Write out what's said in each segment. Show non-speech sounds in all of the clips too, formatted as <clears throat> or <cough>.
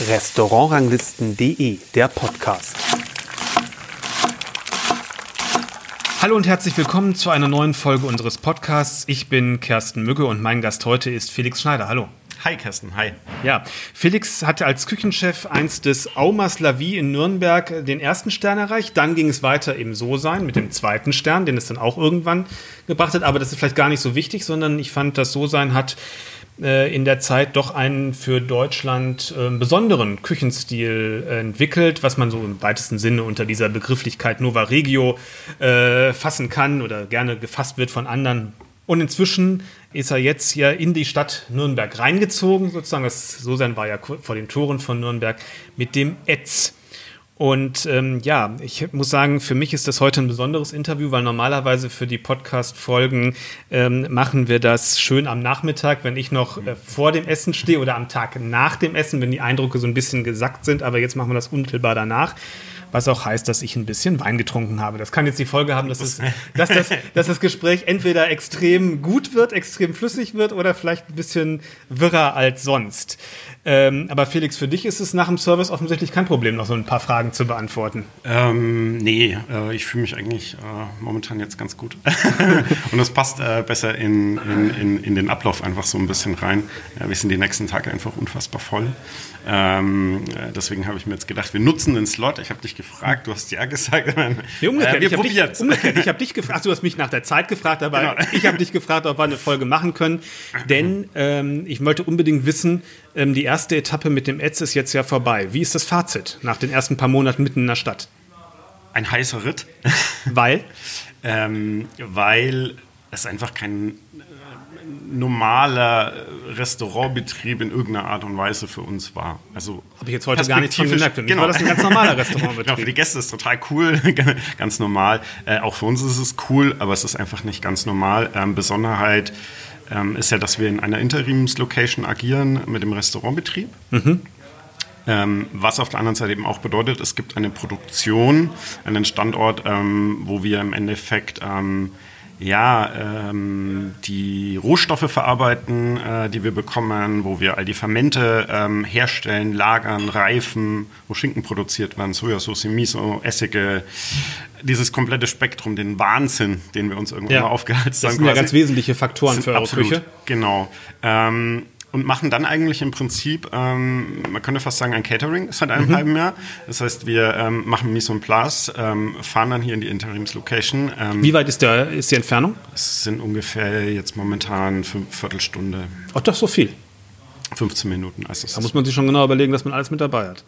Restaurantranglisten.de, der Podcast. Hallo und herzlich willkommen zu einer neuen Folge unseres Podcasts. Ich bin Kersten Mügge und mein Gast heute ist Felix Schneider. Hallo. Hi Kersten, hi. Ja, Felix hatte als Küchenchef einst des Aumas La Vie in Nürnberg den ersten Stern erreicht. Dann ging es weiter im So-Sein mit dem zweiten Stern, den es dann auch irgendwann gebracht hat. Aber das ist vielleicht gar nicht so wichtig, sondern ich fand, das So-Sein hat äh, in der Zeit doch einen für Deutschland äh, besonderen Küchenstil äh, entwickelt, was man so im weitesten Sinne unter dieser Begrifflichkeit Nova Regio äh, fassen kann oder gerne gefasst wird von anderen und inzwischen ist er jetzt ja in die Stadt Nürnberg reingezogen, sozusagen. Das So-Sein war ja vor den Toren von Nürnberg mit dem Etz. Und ähm, ja, ich muss sagen, für mich ist das heute ein besonderes Interview, weil normalerweise für die Podcast-Folgen ähm, machen wir das schön am Nachmittag, wenn ich noch äh, vor dem Essen stehe oder am Tag nach dem Essen, wenn die Eindrücke so ein bisschen gesackt sind. Aber jetzt machen wir das unmittelbar danach was auch heißt, dass ich ein bisschen Wein getrunken habe. Das kann jetzt die Folge haben, dass, es, <laughs> dass, das, dass das Gespräch entweder extrem gut wird, extrem flüssig wird oder vielleicht ein bisschen wirrer als sonst. Ähm, aber Felix, für dich ist es nach dem Service offensichtlich kein Problem, noch so ein paar Fragen zu beantworten. Ähm, nee, äh, ich fühle mich eigentlich äh, momentan jetzt ganz gut. <laughs> Und es passt äh, besser in, in, in, in, den Ablauf einfach so ein bisschen rein. Ja, wir sind die nächsten Tage einfach unfassbar voll. Ähm, äh, deswegen habe ich mir jetzt gedacht, wir nutzen den Slot. Ich habe dich gefragt, du hast ja gesagt. <laughs> Nee, umgekehrt. Äh, wir probieren es. Umgekehrt. Ich habe dich gefragt, du hast mich nach der Zeit gefragt, aber genau. ich habe dich gefragt, ob wir eine Folge machen können. Denn ähm, ich wollte unbedingt wissen, ähm, die erste Etappe mit dem Etz ist jetzt ja vorbei. Wie ist das Fazit nach den ersten paar Monaten mitten in der Stadt? Ein heißer Ritt. Weil? <laughs> ähm, weil es einfach kein normaler Restaurantbetrieb in irgendeiner Art und Weise für uns war. Also habe ich jetzt heute gar nicht von gemerkt. Genau. War das ein ganz normaler <laughs> Restaurantbetrieb? genau, für die Gäste ist es total cool, <laughs> ganz normal. Äh, auch für uns ist es cool, aber es ist einfach nicht ganz normal. Ähm, Besonderheit ähm, ist ja, dass wir in einer Interimslocation agieren mit dem Restaurantbetrieb. Mhm. Ähm, was auf der anderen Seite eben auch bedeutet, es gibt eine Produktion, einen Standort, ähm, wo wir im Endeffekt ähm, ja, ähm, die Rohstoffe verarbeiten, äh, die wir bekommen, wo wir all die Fermente ähm, herstellen, lagern, reifen, wo Schinken produziert werden, Sojasauce, Miso, Essige, dieses komplette Spektrum, den Wahnsinn, den wir uns irgendwann ja. mal aufgehalten haben. Das sind ja ganz wesentliche Faktoren für eure absolut, Küche. Genau. Ähm, und machen dann eigentlich im Prinzip, ähm, man könnte fast sagen, ein Catering seit einem mhm. halben Jahr. Das heißt, wir ähm, machen Mise en place, ähm, fahren dann hier in die Interimslocation. Ähm, Wie weit ist, der, ist die Entfernung? Es sind ungefähr jetzt momentan fünf Viertelstunde. Ach, doch so viel. 15 Minuten. Also da muss man sich schon genau überlegen, dass man alles mit dabei hat.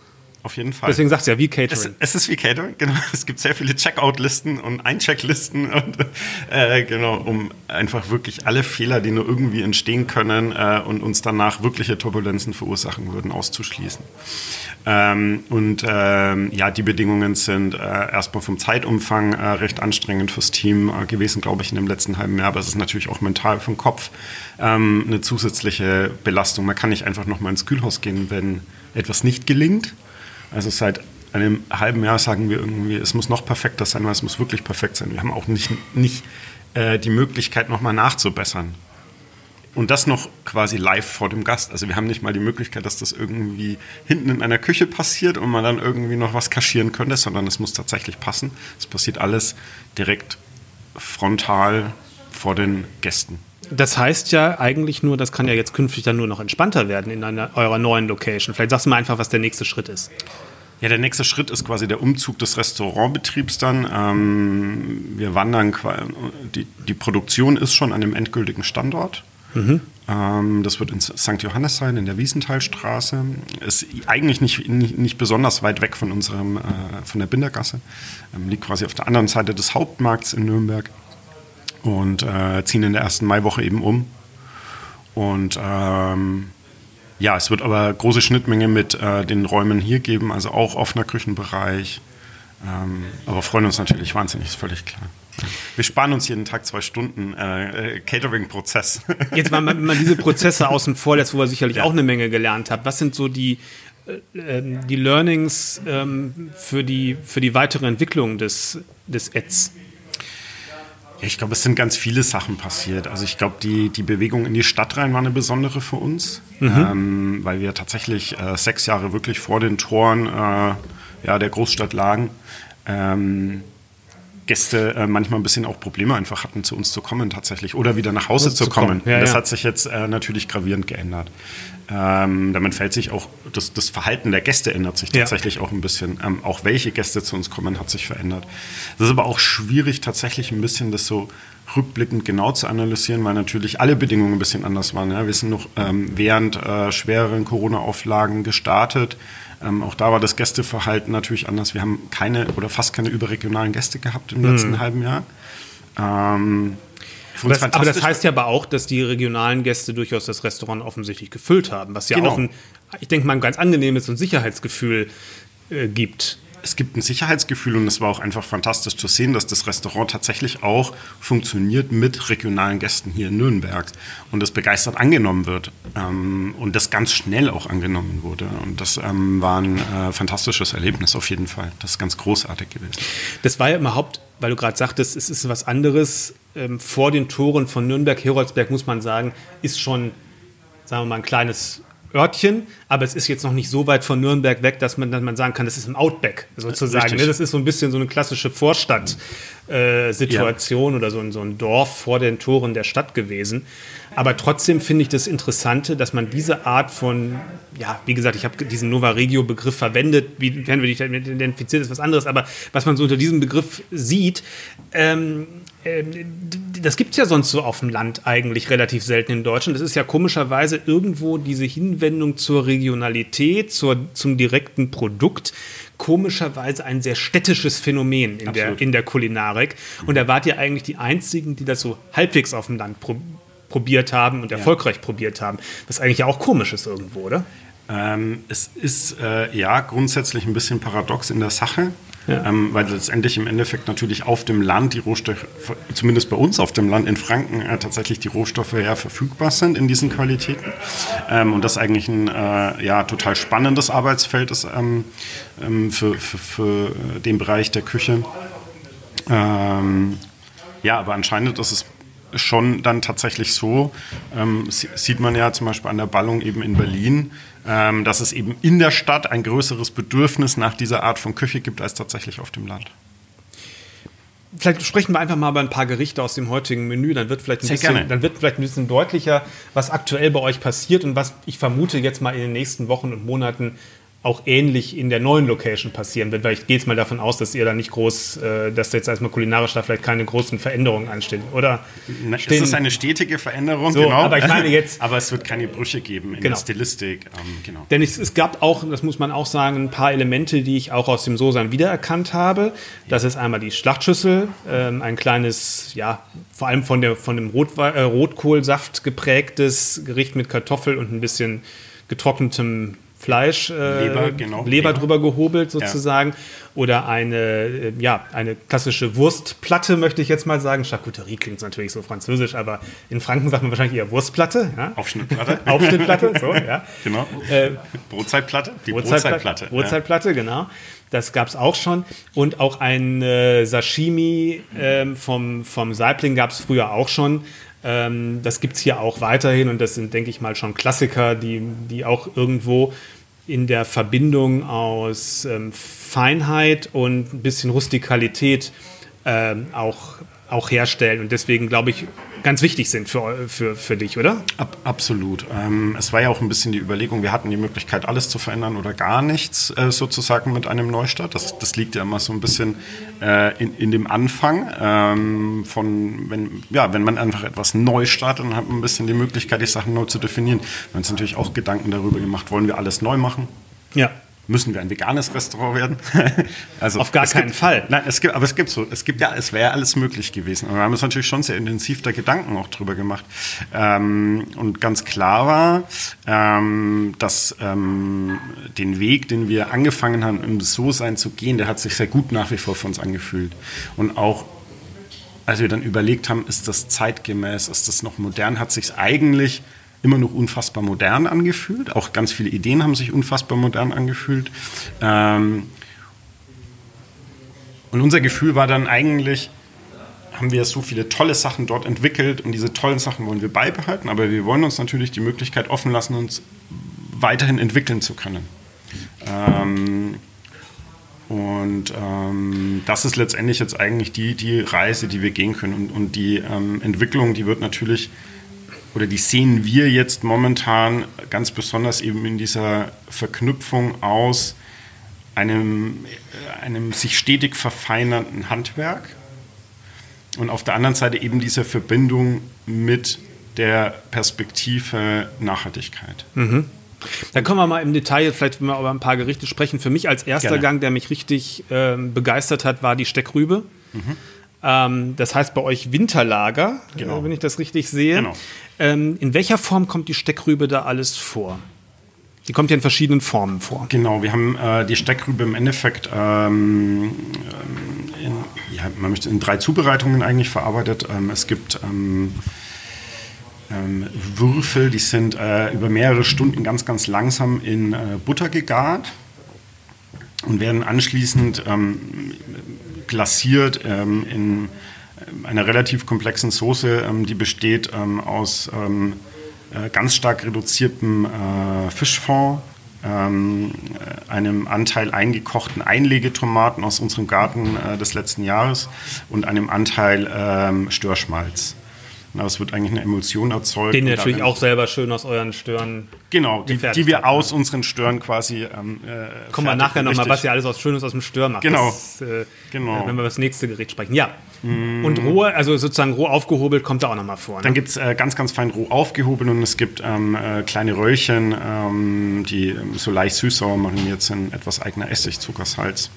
Auf jeden Fall. Deswegen sagt es ja wie Catering. Es, es, ist wie Catering, <laughs> genau. Es gibt sehr viele Checkout-Listen und Einchecklisten <laughs> und äh, genau, um einfach wirklich alle Fehler, die nur irgendwie entstehen können äh, und uns danach wirkliche Turbulenzen verursachen würden, auszuschließen. Ähm, und ähm, ja, die Bedingungen sind äh, erstmal vom Zeitumfang äh, recht anstrengend fürs Team äh, gewesen, glaube ich, in dem letzten halben Jahr. Aber es ist natürlich auch mental vom Kopf ähm, eine zusätzliche Belastung. Man kann nicht einfach nochmal ins Kühlhaus gehen, wenn etwas nicht gelingt also seit einem halben Jahr sagen wir irgendwie, es muss noch perfekter sein, weil es muss wirklich perfekt sein. Wir haben auch nicht, nicht äh, die Möglichkeit, nochmal nachzubessern. Und das noch quasi live vor dem Gast. Also wir haben nicht mal die Möglichkeit, dass das irgendwie hinten in einer Küche passiert und man dann irgendwie noch was kaschieren könnte, sondern es muss tatsächlich passen. Es passiert alles direkt frontal vor den Gästen. Das heißt ja eigentlich nur, das kann ja jetzt künftig dann nur noch entspannter werden in einer, eurer neuen Location. Vielleicht sagst du mal einfach, was der nächste Schritt ist. Ja, der nächste Schritt ist quasi der Umzug des Restaurantbetriebs dann. Ähm, wir wandern, die, die Produktion ist schon an dem endgültigen Standort. Mhm. Ähm, das wird in St. Johannes sein, in der Wiesenthalstraße. Ist eigentlich nicht, nicht, nicht besonders weit weg von unserem, äh, von der Bindergasse. Ähm, liegt quasi auf der anderen Seite des Hauptmarkts in Nürnberg und äh, ziehen in der ersten Maiwoche eben um. Und ähm, ja, es wird aber große Schnittmenge mit äh, den Räumen hier geben, also auch offener Küchenbereich. Ähm, aber freuen uns natürlich wahnsinnig, ist völlig klar. Wir sparen uns jeden Tag zwei Stunden äh, äh Catering-Prozess. <laughs> Jetzt, wenn man, man, diese Prozesse außen vor lässt, wo ihr sicherlich ja. auch eine Menge gelernt habt, was sind so die, äh, ähm, die Learnings ähm, für, die, für die weitere Entwicklung des, des Ads? Ich glaube, es sind ganz viele Sachen passiert. Also ich glaube, die, die Bewegung in die Stadt rein war eine besondere für uns, mhm. ähm, weil wir tatsächlich äh, sechs Jahre wirklich vor den Toren äh, ja, der Großstadt lagen. Ähm, Gäste äh, manchmal ein bisschen auch Probleme einfach hatten, zu uns zu kommen tatsächlich oder wieder nach Hause zu, zu, kommen. kommen. Ja, das ja. hat sich jetzt äh, natürlich gravierend geändert. Ähm, damit fällt sich auch, das, das, Verhalten der Gäste ändert sich tatsächlich ja. auch ein bisschen. Ähm, auch welche Gäste zu uns kommen, hat sich verändert. Das ist aber auch schwierig, tatsächlich ein bisschen das so rückblickend genau zu analysieren, weil natürlich alle Bedingungen ein bisschen anders waren. Ja. Wir sind noch ähm, während äh, schwereren Corona-Auflagen gestartet. Ähm, auch da war das Gästeverhalten natürlich anders. Wir haben keine oder fast keine überregionalen Gäste gehabt im letzten mhm. halben Jahr. Ähm, das, aber das heißt ja aber auch, dass die regionalen Gäste durchaus das Restaurant offensichtlich gefüllt haben, was ja genau. auch ein, ich denke mal, ein ganz angenehmes und Sicherheitsgefühl äh, gibt es gibt ein Sicherheitsgefühl und es war auch einfach fantastisch zu sehen, dass das Restaurant tatsächlich auch funktioniert mit regionalen Gästen hier in Nürnberg und das begeistert angenommen wird ähm, und das ganz schnell auch angenommen wurde. Und das ähm, war ein äh, fantastisches Erlebnis auf jeden Fall. Das ist ganz großartig gewesen. Das war ja überhaupt, weil du gerade sagtest, es ist was anderes. Ähm, vor den Toren von Nürnberg-Heroldsberg muss man sagen, ist schon, sagen wir mal, ein kleines Örtchen, aber es ist jetzt noch nicht so weit von Nürnberg weg, dass man, dass man sagen kann, das ist im Outback sozusagen. Ne? Das ist so ein bisschen so eine klassische Vorstadtsituation äh, ja. oder so ein, so ein Dorf vor den Toren der Stadt gewesen. Aber trotzdem finde ich das Interessante, dass man diese Art von, ja, wie gesagt, ich habe diesen Nova Regio-Begriff verwendet, wie werden wir dich identifiziert, ist was anderes, aber was man so unter diesem Begriff sieht, ähm, das gibt es ja sonst so auf dem Land eigentlich relativ selten in Deutschland. Das ist ja komischerweise irgendwo diese Hinwendung zur Regionalität, zur, zum direkten Produkt komischerweise ein sehr städtisches Phänomen in, der, in der Kulinarik. Und da wart ihr eigentlich die Einzigen, die das so halbwegs auf dem Land pro, probiert haben und ja. erfolgreich probiert haben. Was eigentlich ja auch komisch ist irgendwo, oder? Ähm, es ist äh, ja grundsätzlich ein bisschen paradox in der Sache. Ja. Ähm, weil letztendlich im Endeffekt natürlich auf dem Land die Rohstoffe, zumindest bei uns auf dem Land in Franken, äh, tatsächlich die Rohstoffe ja verfügbar sind in diesen Qualitäten. Ähm, und das eigentlich ein äh, ja, total spannendes Arbeitsfeld ist ähm, ähm für, für, für, den Bereich der Küche. Ähm, ja, aber anscheinend ist es schon dann tatsächlich so, ähm, sieht man ja zum Beispiel an der Ballung eben in Berlin, ähm, dass es eben in der Stadt ein größeres Bedürfnis nach dieser Art von Küche gibt als tatsächlich auf dem Land. Vielleicht sprechen wir einfach mal über ein paar Gerichte aus dem heutigen Menü, dann wird vielleicht ein, bisschen, dann wird vielleicht ein bisschen deutlicher, was aktuell bei euch passiert und was ich vermute jetzt mal in den nächsten Wochen und Monaten auch ähnlich in der neuen Location passieren wird, weil ich gehe jetzt mal davon aus, dass ihr da nicht groß, äh, dass jetzt erstmal kulinarisch da vielleicht keine großen Veränderungen anstehen, oder? Na, es ist eine stetige Veränderung, so, genau. Aber ich meine jetzt. <laughs> aber es wird keine Brüche geben in genau. der Stilistik. Ähm, genau. Denn es, es, gab auch, das muss man auch sagen, ein paar Elemente, die ich auch aus dem Sosan wiedererkannt habe. Das ist einmal die Schlachtschüssel, ähm, ein kleines, ja, vor allem von, der, von dem Rot, äh, Rotkohlsaft geprägtes Gericht mit Kartoffel und ein bisschen getrocknetem Fleisch, äh, Leber, genau. Leber drüber gehobelt sozusagen. Ja. Oder eine, äh, ja, eine klassische Wurstplatte, möchte ich jetzt mal sagen. Charcuterie klingt natürlich so französisch, aber in Franken sagt man wahrscheinlich eher Wurstplatte. Ja? Aufschnittplatte. <laughs> Aufschnittplatte, so, ja. Genau. Äh, Brotzeitplatte. Die Brotzeitplatte. Brotzeitplatte, ja. genau. Das gab es auch schon. Und auch ein äh, Sashimi ähm, vom, vom Saibling gab es früher auch schon. Ähm, das gibt es hier auch weiterhin und das sind, denke ich mal, schon Klassiker, die, die auch irgendwo in der Verbindung aus ähm, Feinheit und ein bisschen Rustikalität ähm, auch, auch herstellen. Und deswegen glaube ich, ganz wichtig sind für, für, für dich, oder? Ab, absolut. Ähm, es war ja auch ein bisschen die Überlegung, wir hatten die Möglichkeit, alles zu verändern oder gar nichts äh, sozusagen mit einem Neustart. Das, das liegt ja immer so ein bisschen äh, in, in dem Anfang ähm, von, wenn, ja, wenn man einfach etwas neu startet, dann hat man ein bisschen die Möglichkeit, die Sachen neu zu definieren. Wir haben uns natürlich auch Gedanken darüber gemacht, wollen wir alles neu machen? Ja müssen wir ein veganes Restaurant werden? <laughs> also Auf gar keinen gibt, Fall. Nein, es gibt, aber es gibt so, es gibt ja, es wäre alles möglich gewesen. Aber wir haben uns natürlich schon sehr intensiv da Gedanken auch drüber gemacht. Ähm, und ganz klar war, ähm, dass ähm, den Weg, den wir angefangen haben, im So-Sein zu gehen, der hat sich sehr gut nach wie vor für uns angefühlt. Und auch als wir dann überlegt haben, ist das zeitgemäß, ist das noch modern, hat sich eigentlich immer noch unfassbar modern angefühlt. Auch ganz viele Ideen haben sich unfassbar modern angefühlt. Ähm und unser Gefühl war dann eigentlich, haben wir so viele tolle Sachen dort entwickelt und diese tollen Sachen wollen wir beibehalten, aber wir wollen uns natürlich die Möglichkeit offen lassen, uns weiterhin entwickeln zu können. Ähm, und ähm, das ist letztendlich jetzt eigentlich die, die Reise, die wir gehen können. Und, und die ähm, Entwicklung, die wird natürlich, oder die sehen wir jetzt momentan ganz besonders eben in dieser Verknüpfung aus einem, äh, einem sich stetig verfeinernden Handwerk und auf der anderen Seite eben diese Verbindung mit der Perspektive Nachhaltigkeit. Mhm. Dann kommen wir mal im Detail, vielleicht wenn wir über ein paar Gerichte sprechen. Für mich als erster Gerne. Gang, der mich richtig äh, begeistert hat, war die Steckrübe. Mhm. Ähm, das heißt bei euch Winterlager, genau. äh, wenn ich das richtig sehe. Genau. Ähm, in welcher Form kommt die Steckrübe da alles vor? Die kommt ja in verschiedenen Formen vor. Genau, wir haben äh, die Steckrübe im Endeffekt ähm, in, ja, man möchte in drei Zubereitungen eigentlich verarbeitet. Ähm, es gibt ähm, ähm, Würfel, die sind äh, über mehrere Stunden ganz, ganz langsam in äh, Butter gegart und werden anschließend ähm, glasiert ähm, in einer relativ komplexen Soße, ähm, die besteht ähm, aus ähm, äh, ganz stark reduziertem äh, Fischfond, einem Anteil eingekochten Einlegetomaten aus unserem Garten äh, des letzten Jahres und einem Anteil Störschmalz. Aber es wird eigentlich eine Emulsion erzeugt. Den natürlich auch selber schön aus euren Stören. Genau, die, die wir aus unseren Stören quasi. Ähm, äh, Kommen wir nachher nochmal, was ihr alles aus Schönes aus dem Stör macht. Genau. Das, äh, genau. Wenn wir über das nächste Gericht sprechen. Ja. Mm. Und roh, also sozusagen roh aufgehobelt, kommt da auch nochmal vor. Ne? Dann gibt es äh, ganz, ganz fein roh aufgehobelt und es gibt ähm, äh, kleine Röllchen, ähm, die so leicht süß-sauer mariniert sind, etwas eigener Essig, Zucker, Salz.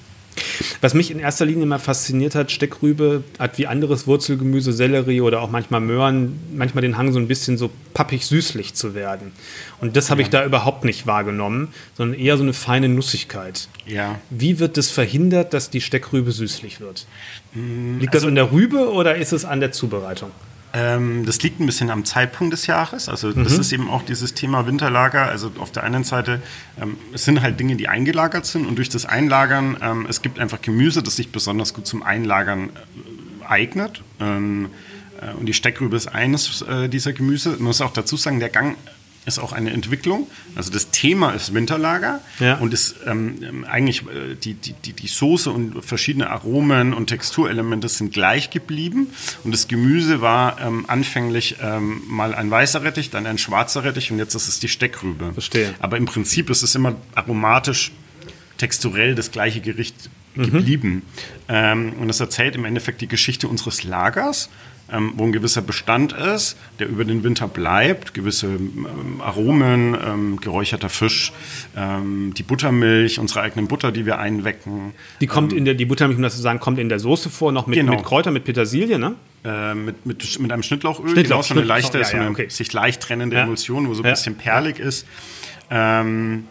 Was mich in erster Linie immer fasziniert hat, Steckrübe hat wie anderes Wurzelgemüse, Sellerie oder auch manchmal Möhren, manchmal den Hang so ein bisschen so pappig süßlich zu werden. Und das habe ja. ich da überhaupt nicht wahrgenommen, sondern eher so eine feine Nussigkeit. Ja. Wie wird das verhindert, dass die Steckrübe süßlich wird? Mm, Liegt also, das an der Rübe oder ist es an der Zubereitung? Ähm, das liegt ein bisschen am Zeitpunkt des Jahres. Also mhm. das ist eben auch dieses Thema Winterlager. Also auf der einen Seite ähm, es sind halt Dinge, die eingelagert sind und durch das Einlagern, ähm, es gibt einfach Gemüse, das sich besonders gut zum Einlagern äh, eignet. Ähm, äh, und die Steckrübe ist eines äh, dieser Gemüse. Man muss auch dazu sagen, der Gang ist auch eine Entwicklung. Also das Thema ist Winterlager ja. und ist ähm, eigentlich äh, die, die, die, die Soße und verschiedene Aromen und Texturelemente sind gleich geblieben. Und das Gemüse war ähm, anfänglich ähm, mal ein weißer Rettich, dann ein schwarzer Rettich und jetzt ist es die Steckrübe. Verstehe. Aber im Prinzip ist es immer aromatisch, texturell das gleiche Gericht mhm. geblieben. Ähm, und das erzählt im Endeffekt die Geschichte unseres Lagers ähm, wo ein gewisser Bestand ist, der über den Winter bleibt, gewisse ähm, Aromen, ähm, geräucherter Fisch, ähm, die Buttermilch, unsere eigenen Butter, die wir einwecken. Die kommt ähm, in der, die Buttermilch, um das zu sagen, kommt in der Soße vor, noch mit, genau. mit Kräutern, mit Petersilie, ne? Äh, mit, mit, mit einem Schnittlauchöl, Schnittlauch, genau, so eine leichte, ja, ja, so eine okay. sich leicht trennende ja. Emulsion, wo so ein bisschen perlig ist. Ähm,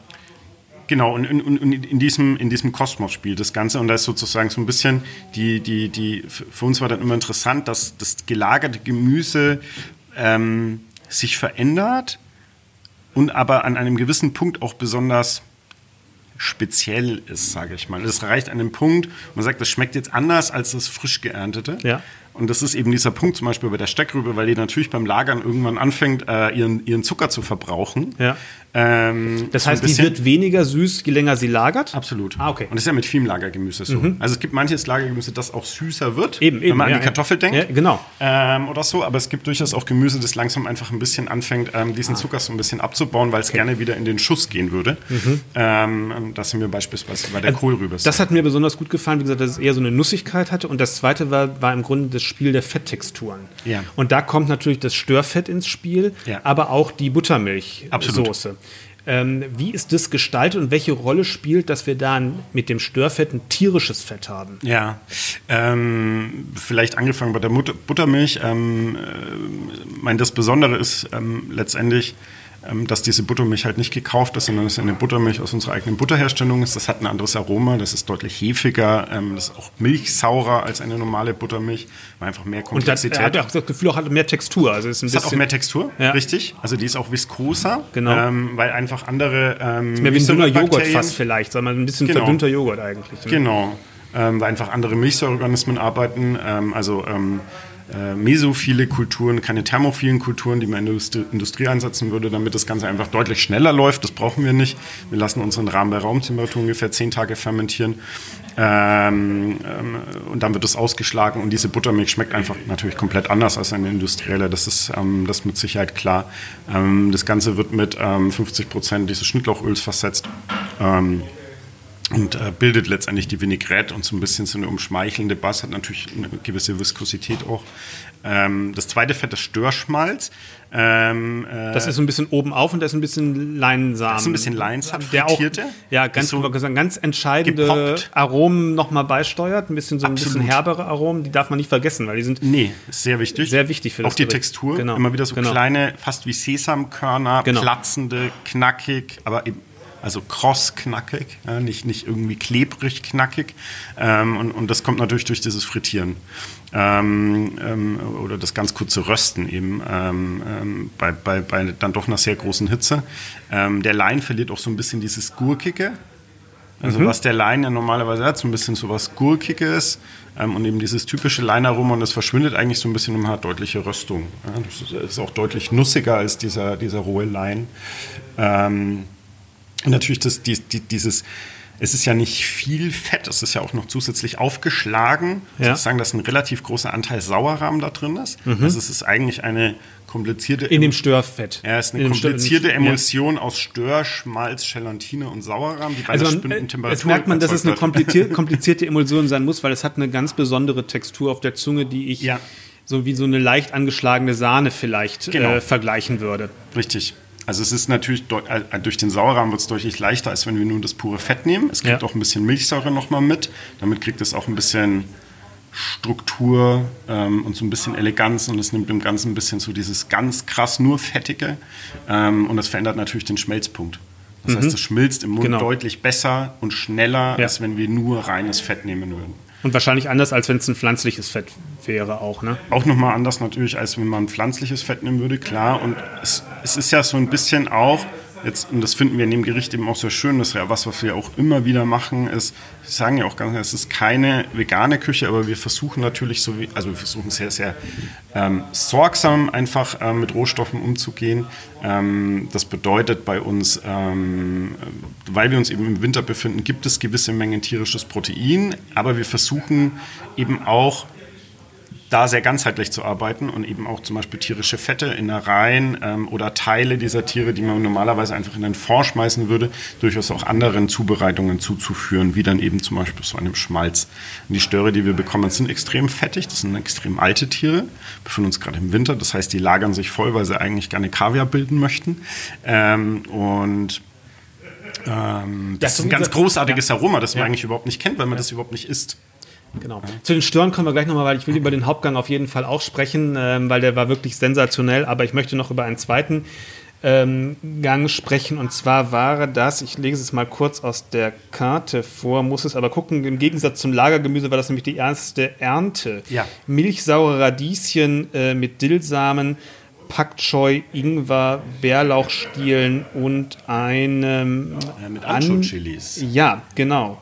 Genau, und, und, und, in, diesem, in diesem Kosmos spielt das Ganze. Und da ist sozusagen so ein bisschen, die, die, die, für uns war dann immer interessant, dass das gelagerte Gemüse ähm, sich verändert und aber an einem gewissen Punkt auch besonders speziell ist, sage ich mal. Es reicht an dem Punkt, man sagt, das schmeckt jetzt anders als das frisch geerntete. Ja. Und das ist eben dieser Punkt zum Beispiel bei der Steckrübe, weil die natürlich beim Lagern irgendwann anfängt, äh, ihren, ihren Zucker zu verbrauchen. Ja. Ähm, das heißt, so die wird weniger süß, je länger sie lagert? Absolut. Ah, okay. Und das ist ja mit vielem Lagergemüse so. Mhm. Also es gibt manches Lagergemüse, das auch süßer wird, eben, eben, wenn man ja, an die Kartoffel ja. denkt. Ja, genau. Ähm, oder so, aber es gibt durchaus auch Gemüse, das langsam einfach ein bisschen anfängt, ähm, diesen ah. Zucker so ein bisschen abzubauen, weil es okay. gerne wieder in den Schuss gehen würde. Mhm. Ähm, das sind wir beispielsweise bei der also, Kohlrübe. Das hat mir besonders gut gefallen, wie gesagt, dass es eher so eine Nussigkeit hatte. Und das zweite war, war im Grunde das Spiel der Fetttexturen. Ja. Und da kommt natürlich das Störfett ins Spiel, ja. aber auch die Buttermilchsoße. Ähm, wie ist das gestaltet und welche Rolle spielt, dass wir da mit dem Störfett ein tierisches Fett haben? Ja, ähm, vielleicht angefangen bei der Mut Buttermilch. Ähm, äh, mein, das Besondere ist ähm, letztendlich, dass diese Buttermilch halt nicht gekauft ist, sondern es ist eine Buttermilch aus unserer eigenen Butterherstellung ist. Das hat ein anderes Aroma, das ist deutlich hefiger, ähm, das ist auch milchsaurer als eine normale Buttermilch, weil einfach mehr Komplexität. Und das, hat auch das Gefühl, auch hat mehr Textur. Also ist ein es hat auch mehr Textur, ja. richtig. Also die ist auch viskoser, genau. ähm, weil einfach andere... Ähm, ist mehr wie ein dünner Joghurt fast vielleicht, sondern ein bisschen genau. verdünnter Joghurt eigentlich. Ne? Genau. ähm, weil einfach andere Milchsäureorganismen arbeiten. Ähm, also ähm, äh, mesophile Kulturen, keine thermophilen Kulturen, die man in der Industrie, Industrie einsetzen würde, damit das Ganze einfach deutlich schneller läuft. Das brauchen wir nicht. Wir lassen unseren Rahmen bei Raumtemperatur ungefähr zehn Tage fermentieren. Ähm, ähm, und dann wird es ausgeschlagen und diese Buttermilch schmeckt einfach natürlich komplett anders als eine industrielle. Das ist ähm, das mit Sicherheit klar. Ähm, das Ganze wird mit 50 ähm, Prozent dieses Schnittlauchöls versetzt. Und äh, bildet letztendlich die Vinaigrette und so ein bisschen so eine umschmeichelnde Bass, hat natürlich eine gewisse Viskosität auch. Ähm, das zweite Fett ist Störschmalz. Ähm, äh, das ist so ein bisschen oben auf und das ist ein bisschen Leinsamen. Das ist ein bisschen Leinsamen, der auch ja ganz, so ganz entscheidende gepoppt. Aromen nochmal beisteuert, ein bisschen so ein Absolut. bisschen herbere Aromen, die darf man nicht vergessen, weil die sind nee sehr wichtig, sehr wichtig für das Auch die Gericht. Textur, genau. immer wieder so genau. kleine, fast wie Sesamkörner, genau. platzende, knackig, aber eben also kross-knackig, ja, nicht, nicht irgendwie klebrig knackig. Ähm, und, und das kommt natürlich durch dieses Frittieren. Ähm, ähm, oder das ganz kurze Rösten eben ähm, ähm, bei, bei, bei dann doch einer sehr großen Hitze. Ähm, der Lein verliert auch so ein bisschen dieses Gurkige. Also mhm. was der Lein ja normalerweise hat, so ein bisschen so was Gurkiges und eben dieses typische Leinaroma und das verschwindet eigentlich so ein bisschen und man hat deutliche Röstung. Ja, das ist auch deutlich nussiger als dieser, dieser rohe Lein. Und natürlich das, die, die, dieses, es ist ja nicht viel Fett, es ist ja auch noch zusätzlich aufgeschlagen. Ja. Ich sagen, dass ein relativ großer Anteil Sauerrahm da drin ist. Mhm. Also es ist eigentlich eine komplizierte... In dem Störfett. Ja, es ist eine komplizierte Emulsion ja. aus Stör, Schmalz, Gelatine und Sauerrahm, die bei also man, bestimmten Temperatur... Jetzt merkt man, dass es eine <laughs> komplizierte Emulsion sein muss, weil es hat eine ganz besondere Textur auf der Zunge, die ich ja. so wie so eine leicht angeschlagene Sahne vielleicht genau. äh, vergleichen würde. Richtig. Also es ist natürlich äh, durch den Sauerrahm wird es deutlich leichter, als wenn wir nur das pure Fett nehmen. Es kriegt ja. auch ein bisschen Milchsäure nochmal mit. Damit kriegt es auch ein bisschen Struktur ähm, und so ein bisschen Eleganz und es nimmt dem Ganzen ein bisschen so dieses ganz krass nur Fettige ähm, und das verändert natürlich den Schmelzpunkt. Das mhm. heißt, es schmilzt im Mund genau. deutlich besser und schneller, ja. als wenn wir nur reines Fett nehmen würden. Und wahrscheinlich anders, als wenn es ein pflanzliches Fett wäre auch, ne? Auch nochmal anders natürlich, als wenn man pflanzliches Fett nehmen würde, klar. Und es, es ist ja so ein bisschen auch, Jetzt, und das finden wir in dem Gericht eben auch sehr schön, das ist was, was wir auch immer wieder machen, ist, wir sagen ja auch ganz es ist keine vegane Küche, aber wir versuchen natürlich so also wir versuchen sehr, sehr ähm, sorgsam einfach ähm, mit Rohstoffen umzugehen. Ähm, das bedeutet bei uns, ähm, weil wir uns eben im Winter befinden, gibt es gewisse Mengen tierisches Protein, aber wir versuchen eben auch da sehr ganzheitlich zu arbeiten und eben auch zum Beispiel tierische Fette, Innereien ähm, oder Teile dieser Tiere, die man normalerweise einfach in den Fond schmeißen würde, durchaus auch anderen Zubereitungen zuzuführen, wie dann eben zum Beispiel so einem Schmalz. Und die Störe, die wir bekommen, sind extrem fettig, das sind extrem alte Tiere, befinden uns gerade im Winter, das heißt, die lagern sich voll, weil sie eigentlich gerne Kaviar bilden möchten. Ähm, und ähm, das ja, ist ein ganz großartiges ja. Aroma, das man ja. eigentlich überhaupt nicht kennt, weil man das überhaupt nicht isst. Genau. Zu den Stören kommen wir gleich nochmal, weil ich will über den Hauptgang auf jeden Fall auch sprechen, ähm, weil der war wirklich sensationell. Aber ich möchte noch über einen zweiten ähm, Gang sprechen. Und zwar war das, ich lese es mal kurz aus der Karte vor, muss es aber gucken, im Gegensatz zum Lagergemüse war das nämlich die erste Ernte. Ja. Milchsaure Radieschen äh, mit Dillsamen, Pak Choi, Ingwer, Bärlauchstielen und einem... Ja, mit Ancho-Chilis. Ja, genau.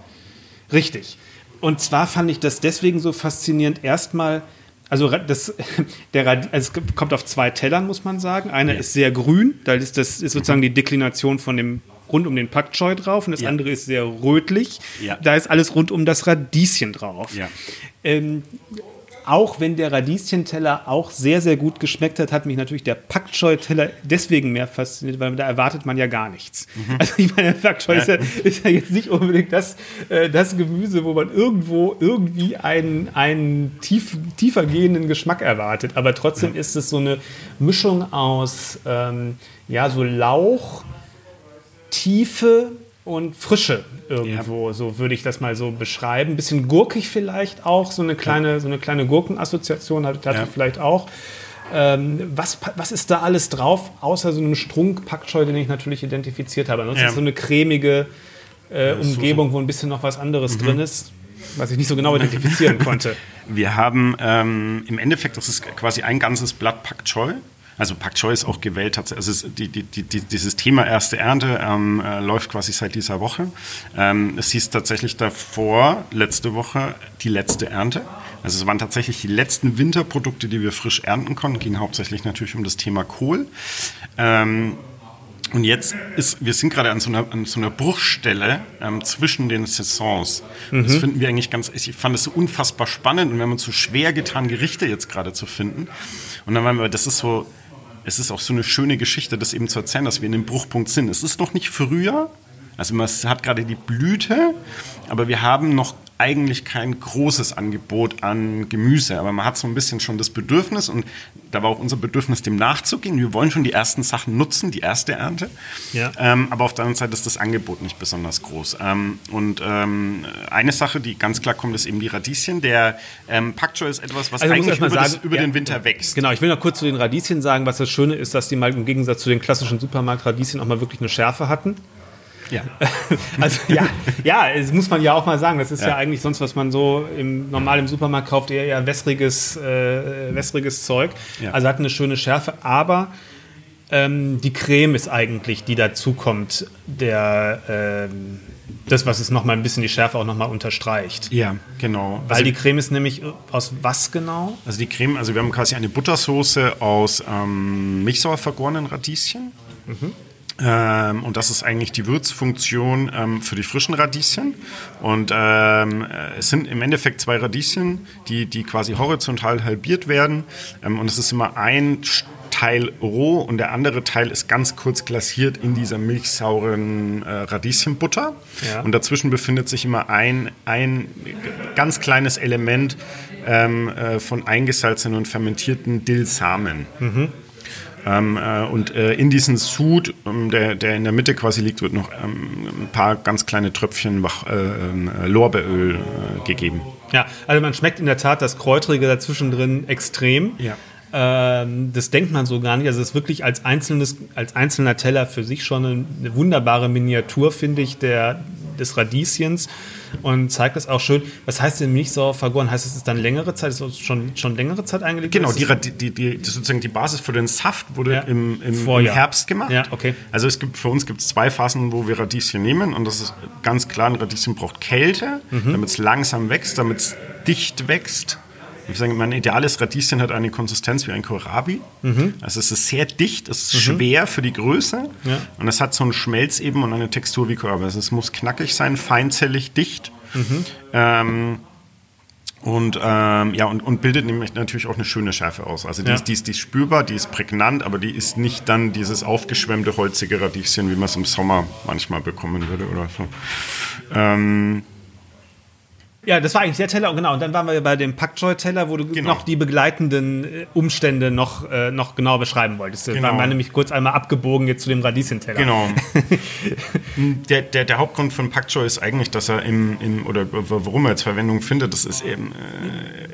Richtig. Und zwar fand ich das deswegen so faszinierend. Erstmal, also das, <laughs> der also es kommt auf zwei Tellern, muss man sagen. Einer ja. ist sehr grün, da ist das ist sozusagen die Deklination von dem rund um den Pak Choi drauf und das ja. andere ist sehr rötlich. Ja. Da ist alles rund um das Radieschen drauf. Ähm, auch wenn der Radieschenteller auch sehr, sehr gut geschmeckt hat, hat mich natürlich der Pak Choi-Teller deswegen mehr fasziniert, weil da erwartet man ja gar nichts. Mhm. Also ich meine, der Pak Choi. Ist, ja, <laughs> ist, ja, jetzt nicht unbedingt das, äh, das Gemüse, wo man irgendwo irgendwie einen, einen tief, tiefer gehenden Geschmack erwartet. Aber trotzdem ja. ist es so eine Mischung aus ähm, ja, so Lauch, Tiefe, und Frische irgendwo, ja. so würde ich das mal so beschreiben. Ein bisschen gurkig vielleicht auch, so eine kleine, ja. so eine kleine Gurkenassoziation hatte, hatte ja. vielleicht auch. Ähm, was, was ist da alles drauf, außer so einem Strunk Packscheu, den ich natürlich identifiziert habe? Ansonsten ist so eine cremige äh, Umgebung, wo ein bisschen noch was anderes mhm. drin ist, was ich nicht so genau identifizieren <laughs> konnte. Wir haben ähm, im Endeffekt, das ist quasi ein ganzes Blatt Pak Choi Also Pak Choi ist auch gewählt, also die, die, die, dieses Thema erste Ernte ähm, äh, läuft quasi seit dieser Woche. Ähm, es hieß tatsächlich davor, letzte Woche, die letzte Ernte. Also es waren tatsächlich die letzten Winterprodukte, die wir frisch ernten konnten. Ging hauptsächlich natürlich um das Thema Kohl. Ähm, und jetzt ist, wir sind gerade an so einer, an so einer Bruchstelle ähm, zwischen den Saisons. Mhm. Das finden wir eigentlich ganz, ich fand es so unfassbar spannend und wir haben uns so schwer getan, Gerichte jetzt gerade zu finden. Und dann waren wir, das ist so, es ist auch so eine schöne Geschichte, das eben zu erzählen, dass wir in dem Bruchpunkt sind. Es ist noch nicht früher, also man hat gerade die Blüte, aber wir haben noch eigentlich kein großes Angebot an Gemüse, aber man hat so ein bisschen schon das Bedürfnis und da war auch unser Bedürfnis, dem nachzugehen. Wir wollen schon die ersten Sachen nutzen, die erste Ernte. Ja. Ähm, aber auf der anderen Seite ist das Angebot nicht besonders groß. Ähm, und ähm, eine Sache, die ganz klar kommt, ist eben die Radieschen. Der ähm, Pakcho ist etwas, was also eigentlich über, sagen, das, über ja, den Winter wächst. Genau, ich will noch kurz zu den Radieschen sagen, was das Schöne ist, dass die mal im Gegensatz zu den klassischen Supermarkt-Radieschen auch mal wirklich eine Schärfe hatten. Ja. <laughs> also ja, ja, das muss man ja auch mal sagen. Das ist ja, ja eigentlich sonst, was man so im, normal im Supermarkt kauft, eher, eher wässriges, äh, wässriges Zeug. Ja. Also hat eine schöne Schärfe, aber ähm, die Creme ist eigentlich, die dazukommt, der ähm, das, was es nochmal ein bisschen die Schärfe auch nochmal unterstreicht. Ja, genau. Weil also, die Creme ist nämlich aus was genau? Also die Creme, also wir haben quasi eine Buttersoße aus ähm, milchsauer vergorenen Radieschen. Mhm. Ähm, und das ist eigentlich die Würzfunktion ähm, für die frischen Radieschen. Und ähm, es sind im Endeffekt zwei Radieschen, die, die quasi horizontal halbiert werden. Ähm, und es ist immer ein Teil roh und der andere Teil ist ganz kurz glasiert in dieser milchsauren äh, Radieschenbutter. Ja. Und dazwischen befindet sich immer ein, ein ganz kleines Element ähm, äh, von eingesalzenen und fermentierten Dillsamen. Mhm. Ähm, äh, und äh, in diesen Sud, ähm, der, der in der Mitte quasi liegt, wird noch ähm, ein paar ganz kleine Tröpfchen Wach, äh, ähm, Lorbeeröl äh, gegeben. Ja, also man schmeckt in der Tat das Kräutrige dazwischen drin extrem. Ja. Ähm, das denkt man so gar nicht. Also es ist wirklich als, einzelnes, als einzelner Teller für sich schon eine, eine wunderbare Miniatur, finde ich, der, des Radieschens und zeigt das auch schön. Was heißt denn Milchsauer vergoren? Heißt es, ist dann längere Zeit, ist schon, schon längere Zeit eingelegt? Genau, die, die, die, sozusagen die Basis für den Saft wurde ja. im, im, im, Herbst gemacht. Ja, okay. Also es gibt, für uns gibt es zwei Phasen, wo wir Radieschen nehmen und das ist ganz klar, ein Radieschen braucht Kälte, mhm. damit es langsam wächst, damit es dicht wächst. Ich sagen, mein ideales Radieschen hat eine Konsistenz wie ein Kohlrabi. Mhm. Also es ist sehr dicht, es ist mhm. schwer für die Größe ja. und es hat so einen Schmelz eben und eine Textur wie Kohlrabi. Also es muss knackig sein, feinzellig, dicht. Mhm. Ähm, und, ähm, ja, und, und bildet nämlich natürlich auch eine schöne Schärfe aus. Also die, ja. ist, die, ist, die ist spürbar, die ist prägnant, aber die ist nicht dann dieses aufgeschwemmte, holzige Radieschen, wie man es im Sommer manchmal bekommen würde oder so. Ähm, ja, das war eigentlich der Teller, genau. Und dann waren wir bei dem Packjoy-Teller, wo du genau. noch die begleitenden äh, Umstände noch, äh, noch genau beschreiben wolltest. Genau. Waren wir nämlich kurz einmal abgebogen jetzt zu dem Radieschen-Teller. Genau. <laughs> der, der, der Hauptgrund von Packjoy ist eigentlich, dass er im, im oder warum er jetzt Verwendung findet, das ist eben,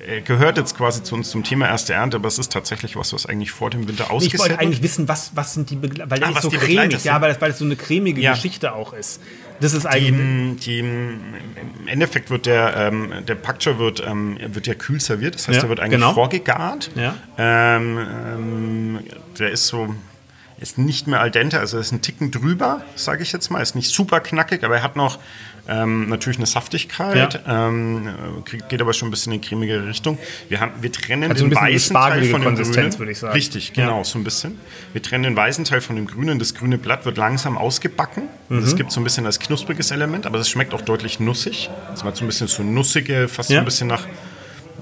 äh, er gehört jetzt quasi zu uns zum Thema erste Ernte, aber es ist tatsächlich was, was eigentlich vor dem Winter ausgesetzt Ich wollte eigentlich wissen, was, was sind die Begleiter, weil der ah, ist so cremig, ja, weil das, weil das so eine cremige ja. Geschichte auch ist. Das ist eigentlich. Die, die, Im Endeffekt wird der, ähm, der Pakcha wird, ähm, wird ja kühl serviert, das heißt, ja, der wird eigentlich genau. vorgegart. Ja. Ähm, ähm, der ist so ist nicht mehr al dente, also ist ein Ticken drüber, sage ich jetzt mal. Ist nicht super knackig, aber er hat noch ähm, natürlich eine Saftigkeit, ja. ähm, geht aber schon ein bisschen in die cremige Richtung. Wir, haben, wir trennen Hat den weißen Teil von dem grünen. Würde ich sagen. Richtig, genau, ja. so ein bisschen. Wir trennen den weißen Teil von dem grünen. Das grüne Blatt wird langsam ausgebacken. Mhm. Das gibt so ein bisschen als knuspriges Element, aber es schmeckt auch deutlich nussig. Es hat so ein bisschen so nussige, fast ja. so ein bisschen nach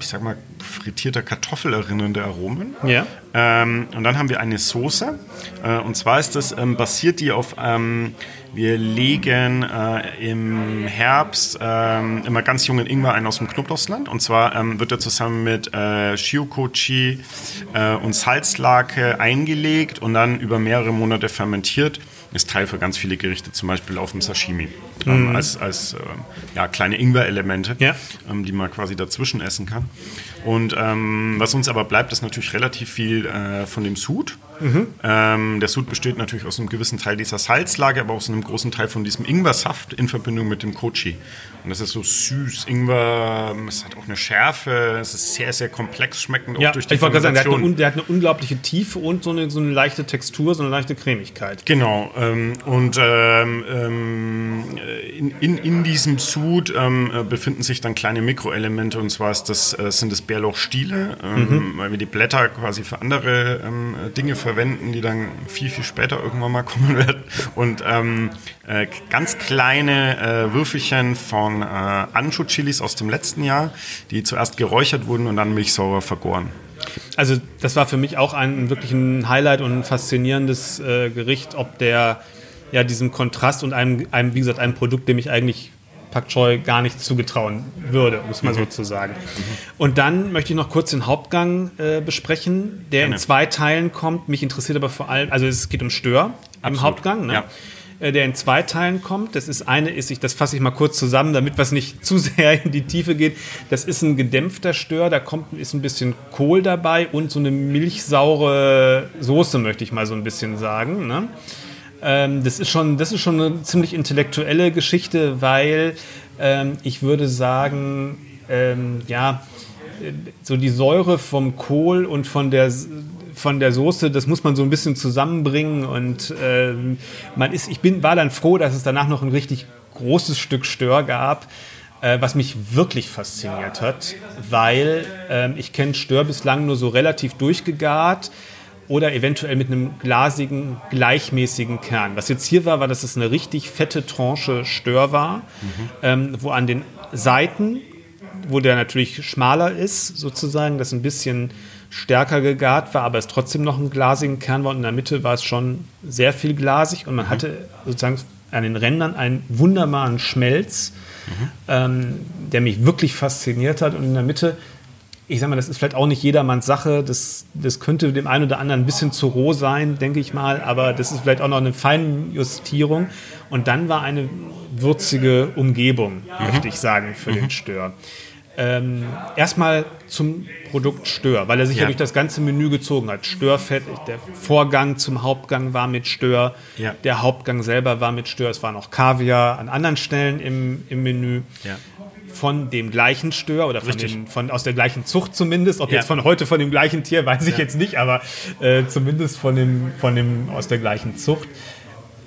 ich sag mal, frittierter Kartoffel erinnernde Aromen. Ja. Ähm, und dann haben wir eine Soße. Äh, und zwar ist das, ähm, basiert die auf ähm, wir legen äh, im Herbst äh, immer ganz jungen Ingwer ein aus dem Knoblauchsland. Und zwar ähm, wird er zusammen mit äh, Shiokochi äh, und Salzlake eingelegt und dann über mehrere Monate fermentiert. Ist Teil für ganz viele Gerichte, zum Beispiel auf dem Sashimi. Ähm, mhm. Als, als äh, ja, kleine Ingwer-Elemente, ja. ähm, die man quasi dazwischen essen kann. Und ähm, was uns aber bleibt, ist natürlich relativ viel äh, von dem Sud. Mhm. Ähm, der Sud besteht natürlich aus einem gewissen Teil dieser Salzlage, aber auch aus einem großen Teil von diesem Ingwersaft in Verbindung mit dem Kochi. Und das ist so süß, Ingwer, es hat auch eine Schärfe, es ist sehr, sehr komplex schmeckend, ja, auch durch die ich wollte sagen, der hat, eine, der hat, eine, unglaubliche Tiefe und so eine, so eine leichte Textur, so eine leichte Cremigkeit. Genau, ähm, und ähm, ähm in, in, in, diesem Sud ähm, äh, befinden sich dann kleine Mikroelemente, und zwar das, äh, sind es Bärlauchstiele, ähm, mhm. weil wir die Blätter quasi für andere ähm, Dinge verwenden, die dann viel, viel später irgendwann mal kommen <laughs> werden. Und äh, ganz kleine äh, Würfelchen von äh, Ancho-Chilis aus dem letzten Jahr, die zuerst geräuchert wurden und dann milchsauer vergoren. Also das war für mich auch ein wirklich ein Highlight und ein faszinierendes äh, Gericht, ob der ja diesem Kontrast und einem, einem, wie gesagt, einem Produkt, dem ich eigentlich Pak Choi gar nicht zugetrauen würde, muss man mhm. so zu sagen. Mhm. Und dann möchte ich noch kurz den Hauptgang äh, besprechen, der Gerne. in zwei Teilen kommt. Mich interessiert aber vor allem, also es geht um Stör Absolut. im Hauptgang. Ne? Ja. Äh, der in zwei Teilen kommt. Das ist eine, ist ich, das fasse ich mal kurz zusammen, damit was nicht <laughs> zu sehr in die Tiefe geht. Das ist ein gedämpfter Stör, da kommt ist ein bisschen Kohl dabei und so eine milchsaure Soße, möchte ich mal so ein bisschen sagen. Ne? Ähm, das ist schon, das ist schon eine ziemlich intellektuelle Geschichte, weil ähm, ich würde sagen, ähm, ja, äh, so die Säure vom Kohl und von der von der Soße, das muss man so ein bisschen zusammenbringen und äh, man ist, ich bin, war dann froh, dass es danach noch ein richtig großes Stück Stör gab, äh, was mich wirklich fasziniert hat, weil äh, ich kenne Stör bislang nur so relativ durchgegart oder eventuell mit einem glasigen, gleichmäßigen Kern. Was jetzt hier war, war, dass es eine richtig fette Tranche Stör war, mhm. ähm, wo an den Seiten, wo der natürlich schmaler ist, sozusagen, das ein bisschen stärker gegart war, aber es trotzdem noch einen glasigen Kern war und in der Mitte war es schon sehr viel glasig und man mhm. hatte sozusagen an den Rändern einen wunderbaren Schmelz, mhm. ähm, der mich wirklich fasziniert hat und in der Mitte ich sage mal, das ist vielleicht auch nicht jedermanns Sache. Das, das könnte dem einen oder anderen ein bisschen zu roh sein, denke ich mal. Aber das ist vielleicht auch noch eine Feinjustierung. Und dann war eine würzige Umgebung, mhm. möchte ich sagen, für mhm. den Stör. Ähm, erstmal zum Produkt Stör, weil er sich ja. ja. durch das ganze Menü gezogen hat. Störfett, der Vorgang zum Hauptgang war mit Stör, ja. der Hauptgang selber war mit Stör, es war noch Kaviar an anderen Stellen im, im Menü. Ja. Von dem gleichen Stör oder von, den, von aus der gleichen Zucht zumindest. Ob jetzt von heute von dem gleichen Tier, weiß ich jetzt nicht, aber äh, zumindest von dem, von dem aus der gleichen Zucht.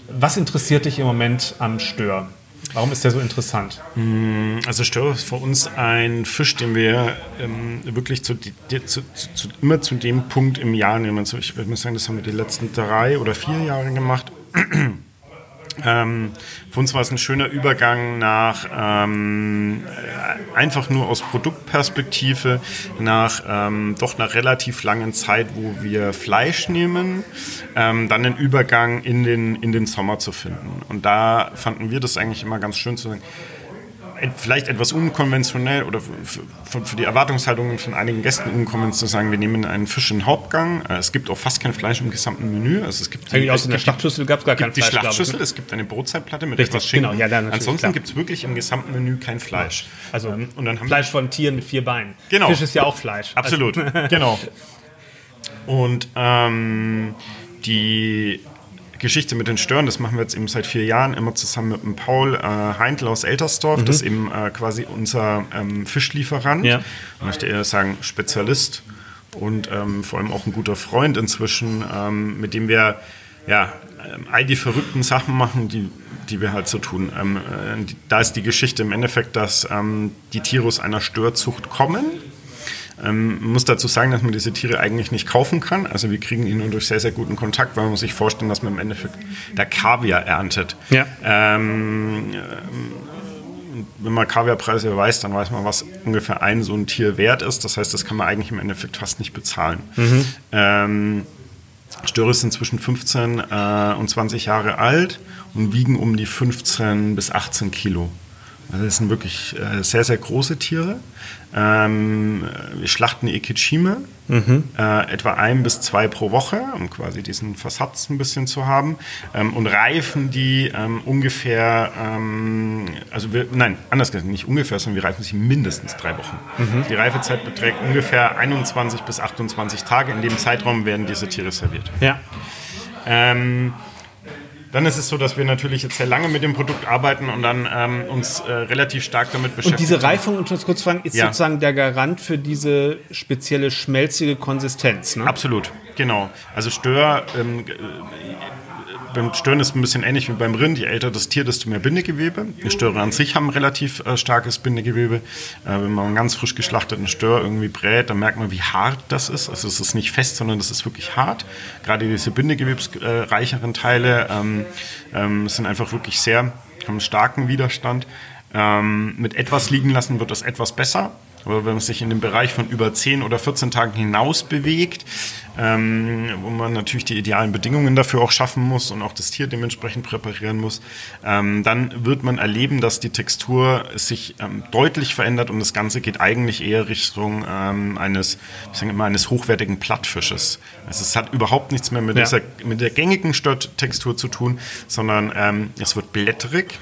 Was interessiert dich im Moment am Stör? Warum ist der so interessant? Mm, also Stör ist für uns ein Fisch, den wir ähm, wirklich zu, zu, zu, immer zu dem Punkt im Jahr nehmen. Also ich würde mal sagen, das haben wir die letzten drei oder vier Jahre gemacht. <clears throat> Ähm, für uns war es ein schöner Übergang nach ähm, äh, einfach nur aus Produktperspektive nach ähm, doch einer relativ langen Zeit, wo wir Fleisch nehmen, ähm, dann den Übergang in den, in den Sommer zu finden. Und da fanden wir das eigentlich immer ganz schön zu sagen, vielleicht etwas unkonventionell oder für, für, die Erwartungshaltungen von einigen Gästen unkonventionell zu sagen, wir nehmen einen Fisch in Hauptgang. Äh, es gibt auch fast kein Fleisch im gesamten Menü. Also es gibt Eigentlich außer in der Schlachtschüssel gab es gar kein Fleisch. Die Schlachtschüssel, es gibt eine Brotzeitplatte mit Richtig, etwas Schinken. Genau, ja, Ansonsten gibt es wirklich im gesamten Menü kein Fleisch. Also ähm, und dann haben Fleisch von Tieren mit vier Beinen. Genau. Fisch ist ja auch Fleisch. Absolut, also. genau. <laughs> Und ähm, die Geschichte mit den Stören, das machen wir jetzt eben seit vier Jahren immer zusammen mit dem Paul äh, Heintl aus Eltersdorf. Mhm. Das ist eben äh, quasi unser ähm, Fischlieferant. Ja. Ich möchte eher sagen Spezialist und ähm, vor allem auch ein guter Freund inzwischen, ähm, mit dem wir ja, ähm, all die verrückten Sachen machen, die, die wir halt so tun. Ähm, äh, da ist die Geschichte im Endeffekt, dass ähm, die Tiere aus einer Störzucht kommen ähm, man muss dazu sagen, dass man diese Tiere eigentlich nicht kaufen kann. Also wir kriegen ihn nur durch sehr, sehr guten Kontakt, weil man muss sich vorstellen, dass man im Endeffekt der Kaviar erntet. Ja. Ähm, wenn man Kaviarpreise weiß, dann weiß man, was ungefähr ein so ein Tier wert ist. Das heißt, das kann man eigentlich im Endeffekt fast nicht bezahlen. Mhm. Ähm, Störe sind zwischen 15 äh, und 20 Jahre alt und wiegen um die 15 bis 18 Kilo. Also das sind wirklich äh, sehr, sehr große Tiere. Ähm, wir schlachten Ikechime, mhm. äh, etwa ein bis zwei pro Woche, um quasi diesen Versatz ein bisschen zu haben. Ähm, und reifen die ähm, ungefähr, also wir, nein, anders gesagt, nicht ungefähr, sondern wir reifen sie mindestens drei Wochen. Mhm. Die Reifezeit beträgt ungefähr 21 bis 28 Tage. In dem Zeitraum werden diese Tiere serviert. Ja. Ähm, dann ist es so, dass wir natürlich jetzt sehr lange mit dem Produkt arbeiten und dann ähm, uns äh, relativ stark damit beschäftigen. Und diese Reifung, und kurz fragen, ist ja. sozusagen der Garant für diese spezielle schmelzige Konsistenz, ne? Absolut, genau. Also Stör, ähm, beim Stören ist es ein bisschen ähnlich wie beim Rind. Je älter das Tier, desto mehr Bindegewebe. Die Störe an sich haben relativ äh, starkes Bindegewebe. Äh, wenn man einen ganz frisch geschlachteten Stör irgendwie brät, dann merkt man, wie hart das ist. Also es ist nicht fest, sondern es ist wirklich hart. Gerade diese bindegewebsreicheren Teile ähm, ähm, sind einfach wirklich sehr, haben einen starken Widerstand. Ähm, mit etwas liegen lassen wird das etwas besser. Aber wenn man sich in dem Bereich von über 10 oder 14 Tagen hinaus bewegt, ähm, wo man natürlich die idealen Bedingungen dafür auch schaffen muss und auch das Tier dementsprechend präparieren muss, ähm, dann wird man erleben, dass die Textur sich ähm, deutlich verändert und das Ganze geht eigentlich eher Richtung ähm, eines, ich sage immer, eines hochwertigen Plattfisches. Also es hat überhaupt nichts mehr mit, ja. dieser, mit der gängigen Störtextur zu tun, sondern ähm, es wird blättrig,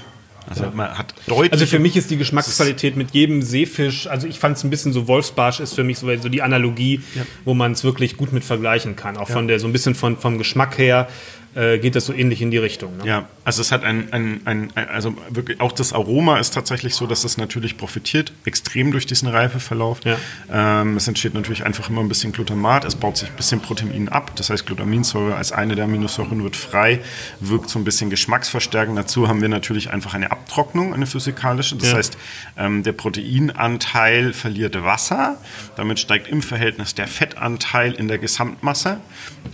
also man hat deutlich. Also für mich ist die Geschmacksqualität mit jedem Seefisch, also ich fand es ein bisschen so Wolfsbarsch ist für mich so, so die Analogie, ja. wo man es wirklich gut mit vergleichen kann. Auch ja. von der, so ein bisschen von, vom Geschmack her äh, geht das so ähnlich in die Richtung. Ne? Ja, also es hat ein, ein, ein, ein, also wirklich auch das Aroma ist tatsächlich so, dass es natürlich profitiert, extrem durch diesen Reifeverlauf. Ja. Ähm, es entsteht natürlich einfach immer ein bisschen Glutamat, es baut sich ein bisschen Protein ab, das heißt Glutaminsäure als eine der Aminosäuren wird frei, wirkt so ein bisschen geschmacksverstärkend. Dazu haben wir natürlich einfach eine Abtrocknung, eine physikalische, das ja. heißt ähm, der Proteinanteil verliert Wasser, damit steigt im Verhältnis der Fettanteil in der Gesamtmasse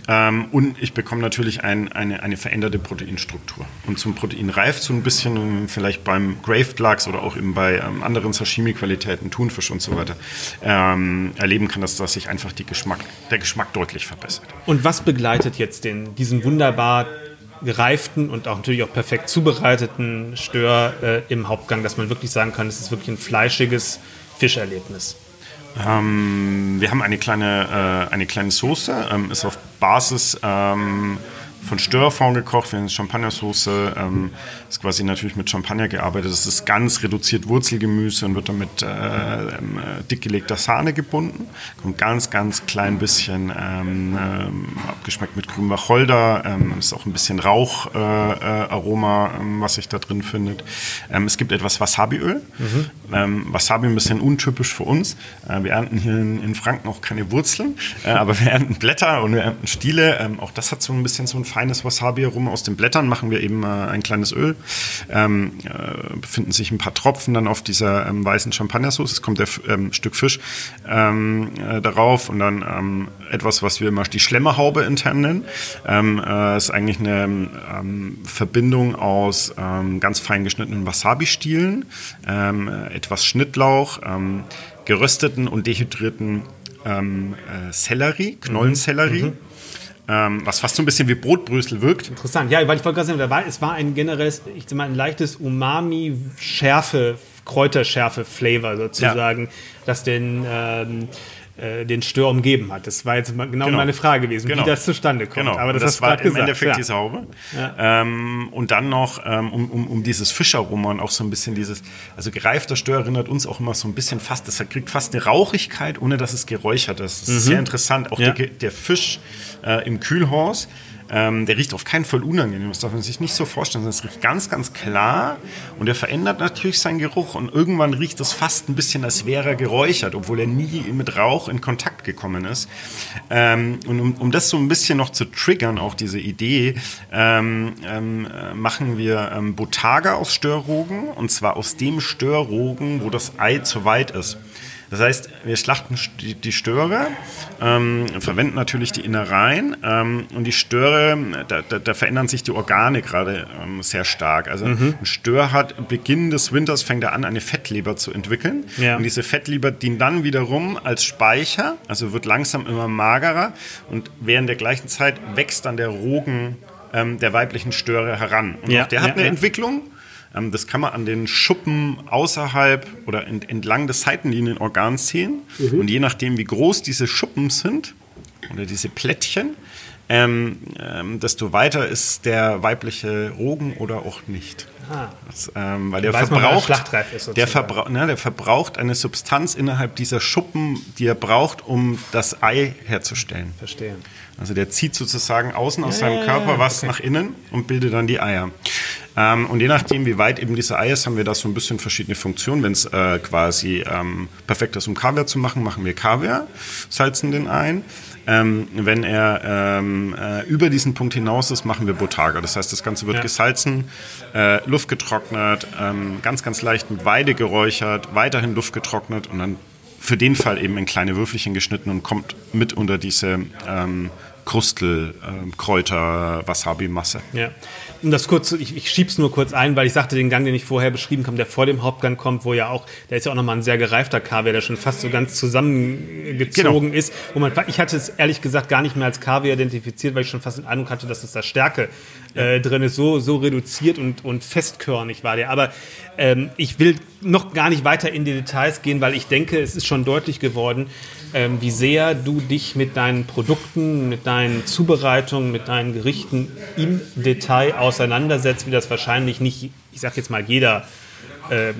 ähm, und ich bekomme natürlich ein eine, eine veränderte Proteinstruktur. Und zum Protein reift so ein bisschen, vielleicht beim Graved Lachs oder auch eben bei ähm, anderen Sashimi-Qualitäten, Thunfisch und so weiter, ähm, erleben kann, dass, dass sich einfach Geschmack, der Geschmack deutlich verbessert. Und was begleitet jetzt den, diesen wunderbar gereiften und auch natürlich auch perfekt zubereiteten Stör äh, im Hauptgang, dass man wirklich sagen kann, es ist wirklich ein fleischiges Fischerlebnis? Ähm, wir haben eine kleine, äh, eine kleine Soße, ähm, ist auf Basis ähm, von Störfond gekocht, wir haben Champagnersoße, ähm, ist quasi natürlich mit Champagner gearbeitet. Das ist ganz reduziert Wurzelgemüse und wird dann mit äh, ähm, äh, dickgelegter Sahne gebunden. Kommt ganz, ganz klein bisschen ähm, ähm, abgeschmeckt mit grünem Wacholder. Ähm, ist auch ein bisschen Raucharoma, äh, äh, ähm, was sich da drin findet. Ähm, es gibt etwas Wasabiöl. Mhm. Wasabi ein bisschen untypisch für uns. Äh, wir ernten hier in, in, Franken auch keine Wurzeln, äh, aber wir <laughs> ernten Blätter und wir ernten Stiele. auch das hat so ein bisschen so ein feines Wasabi-Aroma. Aus den Blättern machen wir eben ein kleines Öl ähm, äh, befinden sich ein paar Tropfen dann auf dieser ähm, weißen Champagnersauce. Es kommt der ähm, Stück Fisch ähm, äh, darauf und dann ähm, etwas, was wir immer die Schlemmerhaube intern nennen. Ähm, äh, ist eigentlich eine ähm, Verbindung aus ganz fein geschnittenen Wasabi-Stielen, etwas Schnittlauch, gerösteten und dehydrierten äh, Sellerie, Knollensellerie. Mhm. Ähm, was fast so ein bisschen wie Brotbrösel wirkt. Interessant, ja, weil ich wollte gerade sagen, war, es war ein generelles, ich sag mal, ein leichtes Umami-Schärfe, Kräuterschärfe-Flavor sozusagen, ja. das den ähm, äh, den Stör umgeben hat. Das war jetzt genau, genau. meine Frage gewesen, genau. wie das zustande kommt. Genau. Aber das, das war im gesagt. Endeffekt ja. die Haube. Ja. Ähm, und dann noch ähm, um, um, um dieses Fischeraroma und auch so ein bisschen dieses, also gereifter Stör erinnert uns auch immer so ein bisschen fast, das kriegt fast eine Rauchigkeit, ohne dass es geräuchert ist. Das ist mhm. sehr interessant. Auch ja. der, der, Fisch äh, im Kühlhaus ähm, der riecht auf keinen Fall unangenehm. Das darf man sich nicht so vorstellen. Es riecht ganz, ganz klar und er verändert natürlich seinen Geruch und irgendwann riecht es fast ein bisschen, als wäre er geräuchert, obwohl er nie mit Rauch in Kontakt gekommen ist. Ähm, und um, um, das so ein bisschen noch zu triggern, auch diese Idee, ähm, ähm machen wir ähm, Botaga aus Störrogen und zwar aus dem Störrogen, wo das Ei zu weit ist. Das heißt, wir schlachten die, Störe, ähm, verwenden natürlich die Innereien ähm, und die Störe, da, da, da, verändern sich die Organe gerade ähm, sehr stark. Also mhm. ein Stör hat Beginn des Winters fängt er an, eine Fettleber zu entwickeln ja. und diese Fettleber dient dann wiederum als Speicher, also wird langsam immer magerer und während der gleichen Zeit wächst dann der Rogen ähm, der weiblichen Störe heran. Und ja, auch der hat ja, eine Entwicklung das kann man an den Schuppen außerhalb oder ent entlang des Seitenlinienorgans sehen. Mhm. Und je nachdem, wie groß diese Schuppen sind oder diese Plättchen, ähm, ähm, desto weiter ist der weibliche Rogen oder auch nicht. Ah. Das, ähm, weil der verbraucht, ist, der, Verbra ne, der verbraucht eine Substanz innerhalb dieser Schuppen, die er braucht, um das Ei herzustellen. Verstehe. Also der zieht sozusagen außen aus ja, seinem Körper was okay. nach innen und bildet dann die Eier. Ähm, und je nachdem, wie weit eben diese Eier ist, haben wir da so ein bisschen verschiedene Funktionen. Wenn es äh, quasi ähm, perfekt ist, um Kaviar zu machen, machen wir Kaviar, salzen den ein. Ähm, wenn er ähm, äh, über diesen Punkt hinaus ist, machen wir Botaga. Das heißt, das Ganze wird ja. gesalzen, äh, Luft getrocknet, ähm, ganz, ganz leicht mit Weide geräuchert, weiterhin Luft getrocknet und dann für den Fall eben in kleine Würfelchen geschnitten und kommt mit unter diese ähm, Krustel, äh, Kräuter, Wasabi-Masse. Ja. Um das kurz, ich, ich schieb's nur kurz ein, weil ich sagte, den Gang, den ich vorher beschrieben habe, der vor dem Hauptgang kommt, wo ja auch, der ist ja auch nochmal ein sehr gereifter Kaviar, der schon fast so ganz zusammengezogen genau. ist. Wo man, ich hatte es ehrlich gesagt gar nicht mehr als Kaviar identifiziert, weil ich schon fast den Eindruck hatte, dass es da Stärke äh, drin ist. So, so reduziert und, und festkörnig war der. Aber ähm, ich will noch gar nicht weiter in die Details gehen, weil ich denke, es ist schon deutlich geworden, ähm, wie sehr du dich mit deinen Produkten, mit deinen Zubereitungen, mit deinen Gerichten im Detail auseinandersetzt, wie das wahrscheinlich nicht, ich sag jetzt mal, jeder ähm,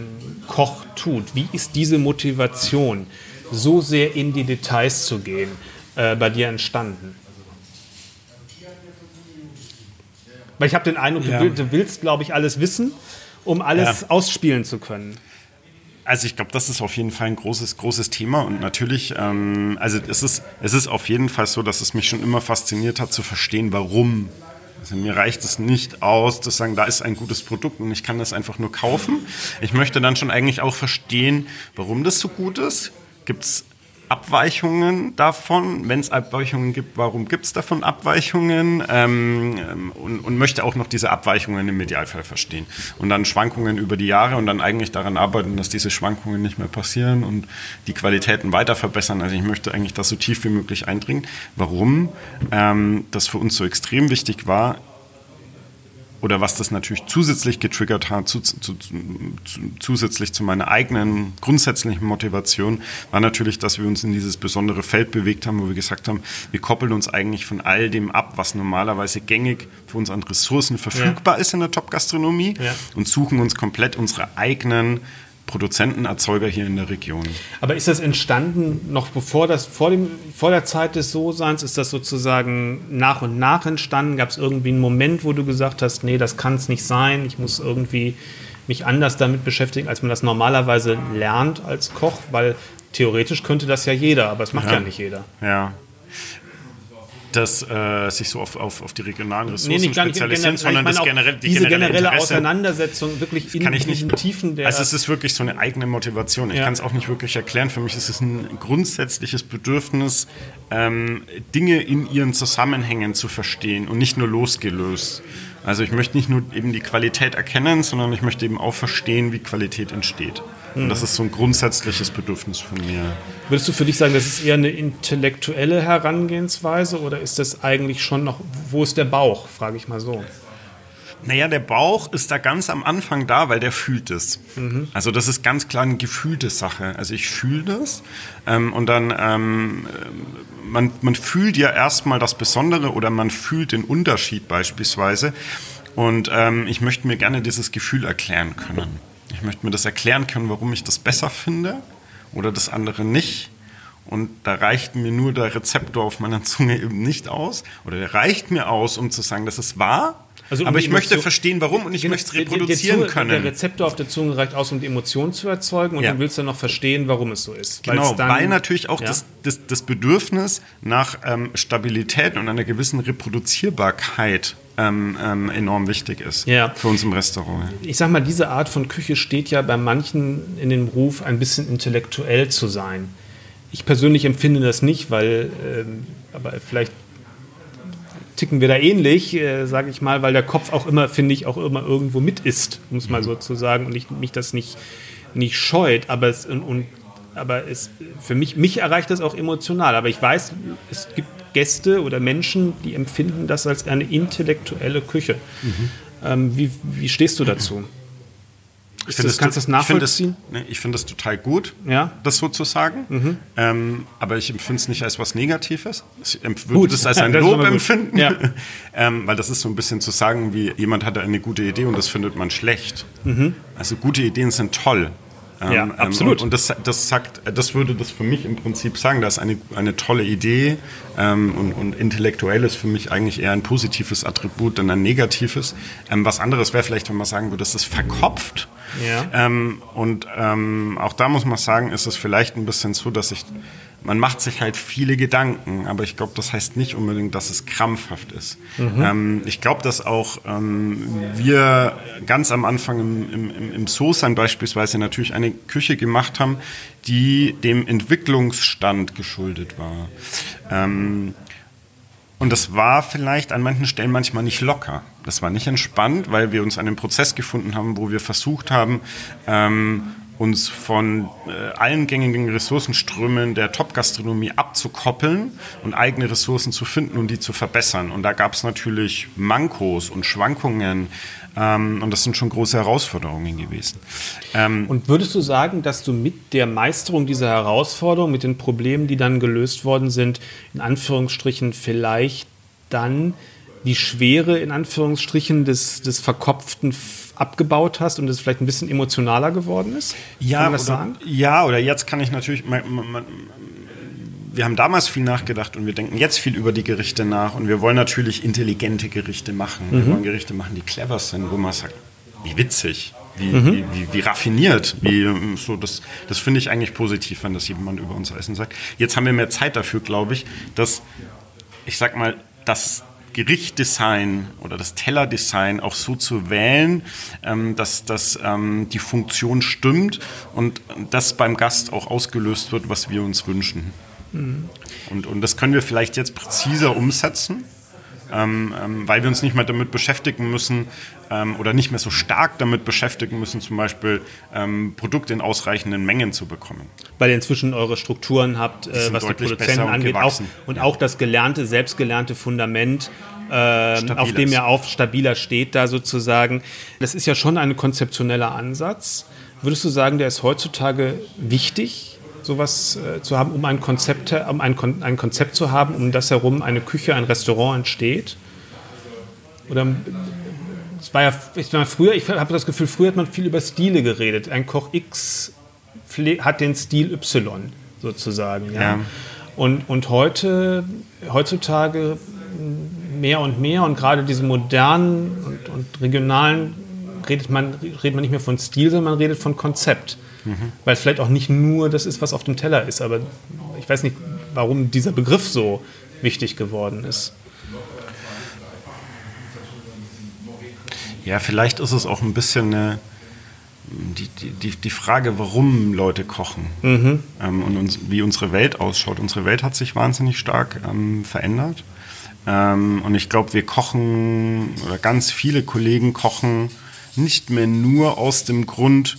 Koch tut. Wie ist diese Motivation, so sehr in die Details zu gehen, äh, bei dir entstanden? Weil ich habe den Eindruck, ja. du, willst, glaube ich, alles wissen, um alles ja. ausspielen zu können. Also ich glaube, das ist auf jeden Fall ein großes, großes Thema und natürlich, ähm, also es ist, es ist auf jeden Fall so, dass es mich schon immer fasziniert hat zu verstehen, warum. Also mir reicht es nicht aus, zu sagen, da ist ein gutes Produkt und ich kann das einfach nur kaufen. Ich möchte dann schon eigentlich auch verstehen, warum das so gut ist. Gibt es Abweichungen davon? Wenn es Abweichungen gibt, warum gibt es davon Abweichungen? Ähm, ähm, und, und, möchte auch noch diese Abweichungen im Idealfall verstehen. Und dann Schwankungen über die Jahre und dann eigentlich daran arbeiten, dass diese Schwankungen nicht mehr passieren und die Qualitäten weiter verbessern. Also ich möchte eigentlich das so tief wie möglich eindringen. Warum ähm, das für uns so extrem wichtig war, oder was das natürlich zusätzlich getriggert hat, zu, zu, zu, zusätzlich zu meiner eigenen grundsätzlichen Motivation, war natürlich, dass wir uns in dieses besondere Feld bewegt haben, wo wir gesagt haben, wir koppeln uns eigentlich von all dem ab, was normalerweise gängig für uns an Ressourcen verfügbar ja. ist in der Top-Gastronomie ja. und suchen uns komplett unsere eigenen Produzentenerzeuger hier in der Region. Aber ist das entstanden noch bevor das vor dem vor der Zeit des So-Seins? Ist das sozusagen nach und nach entstanden? Gab es irgendwie einen Moment, wo du gesagt hast, nee, das kann es nicht sein, ich muss irgendwie mich anders damit beschäftigen, als man das normalerweise lernt als Koch? Weil theoretisch könnte das ja jeder, aber es macht ja, ja nicht jeder. Ja das äh, sich so auf, auf, auf die regionalen Ressourcen nee, nicht spezialisieren, sondern das generell, die diese generelle, generelle Auseinandersetzung wirklich in diesen Tiefen der. Also es ist wirklich so eine eigene Motivation. Ich ja. kann es auch nicht wirklich erklären. Für mich ist es ein grundsätzliches Bedürfnis, ähm, Dinge in ihren Zusammenhängen zu verstehen und nicht nur losgelöst. Also ich möchte nicht nur eben die Qualität erkennen, sondern ich möchte eben auch verstehen, wie Qualität entsteht. Und das ist so ein grundsätzliches Bedürfnis von mir. Würdest du für dich sagen, das ist eher eine intellektuelle Herangehensweise oder ist das eigentlich schon noch, wo ist der Bauch, frage ich mal so? Naja, der Bauch ist da ganz am Anfang da, weil der fühlt es. Mhm. Also das ist ganz klar eine gefühlte Sache. Also ich fühle das ähm, und dann, ähm, man, man fühlt ja erstmal das Besondere oder man fühlt den Unterschied beispielsweise. Und ähm, ich möchte mir gerne dieses Gefühl erklären können. Ich möchte mir das erklären können, warum ich das besser finde oder das andere nicht. Und da reicht mir nur der Rezeptor auf meiner Zunge eben nicht aus. Oder der reicht mir aus, um zu sagen, dass es wahr. Also aber ich möchte verstehen, warum und ich möchte es reproduzieren der, können. Der Rezeptor auf der Zunge reicht aus, um die Emotion zu erzeugen und ja. dann willst du noch verstehen, warum es so ist. Genau, weil natürlich auch ja. das, das, das, Bedürfnis nach ähm, Stabilität und einer gewissen Reproduzierbarkeit ähm, ähm, enorm wichtig ist ja. für uns im Restaurant. Ich sag mal, diese Art von Küche steht ja bei manchen in dem Ruf, ein bisschen intellektuell zu sein. Ich persönlich empfinde das nicht, weil, ähm, aber vielleicht ticken wir da ähnlich, äh, sage ich mal, weil der Kopf auch immer, finde ich, auch immer irgendwo mit ist, um es mal so zu sagen, und ich, mich das nicht, nicht scheut, aber es, und, aber es, für mich, mich erreicht das auch emotional. Aber ich weiß, es gibt Gäste oder Menschen, die empfinden das als eine intellektuelle Küche. Mhm. Ähm, wie, wie stehst du dazu? Ich finde das, kannst du das nachvollziehen? Ich finde es, find das total gut, Ja. das so zu sagen. Mhm. Ähm, aber ich empfinde es nicht als was Negatives. Ich würde das als ein <laughs> das Lob empfinden. Ja. <laughs> ähm, weil das ist so ein bisschen zu sagen, wie jemand hatte eine gute Idee und das findet man schlecht. Also gute Ideen sind toll. Mhm. Ja, absolut. Und, und das, das sagt, das würde das für mich im Prinzip sagen, das ist eine, eine tolle Idee ähm, und, und intellektuell ist für mich eigentlich eher ein positives Attribut, denn ein negatives. Ähm, was anderes wäre vielleicht, wenn man sagen würde, das ist verkopft. Ja. Ähm, und ähm, auch da muss man sagen, ist es vielleicht ein bisschen so, dass ich, man macht sich halt viele Gedanken, aber ich glaube, das heißt nicht unbedingt, dass es krampfhaft ist. Ähm, ich glaube, dass auch ähm, wir ganz am Anfang im, im, im- Soßan beispielsweise natürlich eine Küche gemacht haben, die dem Entwicklungsstand geschuldet war. Ähm, und das war vielleicht an manchen Stellen manchmal nicht locker. Das war nicht entspannt, weil wir uns an einem Prozess gefunden haben, wo wir versucht haben, ähm, uns von äh, allen gängigen Ressourcenströmen der Top-Gastronomie abzukoppeln und eigene Ressourcen zu finden und die zu verbessern. Und da gab es natürlich Mankos und Schwankungen. Ähm, und das sind schon große Herausforderungen gewesen. Ähm, Und würdest du sagen, dass du mit der Meisterung dieser Herausforderung, mit den Problemen, die dann gelöst worden sind, in Anführungsstrichen vielleicht dann die Schwere in Anführungsstrichen des, des Verkopften abgebaut hast und es vielleicht ein bisschen emotionaler geworden ist? Ja, oder, sagen? ja, oder jetzt kann ich natürlich. Man, man, wir haben damals viel nachgedacht und wir denken jetzt viel über die Gerichte nach und wir wollen natürlich intelligente Gerichte machen. Wir wollen Gerichte machen, die clever sind, wo man sagt, wie witzig, wie, wie, wie, wie raffiniert, wie so das, das finde ich eigentlich positiv, wenn das jemand über unser Essen sagt. Jetzt haben wir mehr Zeit dafür, glaube ich, dass ich sag mal, das Gerichtdesign oder das Tellerdesign auch so zu wählen, ähm, dass, dass ähm, die Funktion stimmt und das beim Gast auch ausgelöst wird, was wir uns wünschen. Und, und das können wir vielleicht jetzt präziser umsetzen, ähm, ähm, weil wir uns nicht mehr damit beschäftigen müssen ähm, oder nicht mehr so stark damit beschäftigen müssen, zum Beispiel ähm, Produkte in ausreichenden Mengen zu bekommen. Weil ihr inzwischen eure Strukturen habt, äh, was die Produzenten und angeht, auch, und auch das gelernte, selbstgelernte Fundament, ähm, auf dem ihr auf stabiler steht, da sozusagen. Das ist ja schon ein konzeptioneller Ansatz. Würdest du sagen, der ist heutzutage wichtig, sowas äh, zu haben, um ein Konzept, um ein, Kon ein Konzept zu haben, um das herum eine Küche, ein Restaurant entsteht? Oder es war ja ich war früher, ich habe das Gefühl, früher hat man viel über Stile geredet. Ein Koch X hat den Stil Y sozusagen. Ja. Ja. Und, und heute, heutzutage mehr und mehr und gerade diese modernen und, und regionalen redet man, redet man nicht mehr von Stil, sondern man redet von Konzept. Weil vielleicht auch nicht nur das ist, was auf dem Teller ist, aber ich weiß nicht, warum dieser Begriff so wichtig geworden ist. Ja, vielleicht ist es auch ein bisschen eine, die, die, die, Frage, warum Leute kochen ähm, und uns, wie unsere Welt ausschaut. Unsere Welt hat sich wahnsinnig stark ähm, verändert. Ähm, und ich glaube, wir kochen, oder ganz viele Kollegen kochen nicht mehr nur aus dem Grund,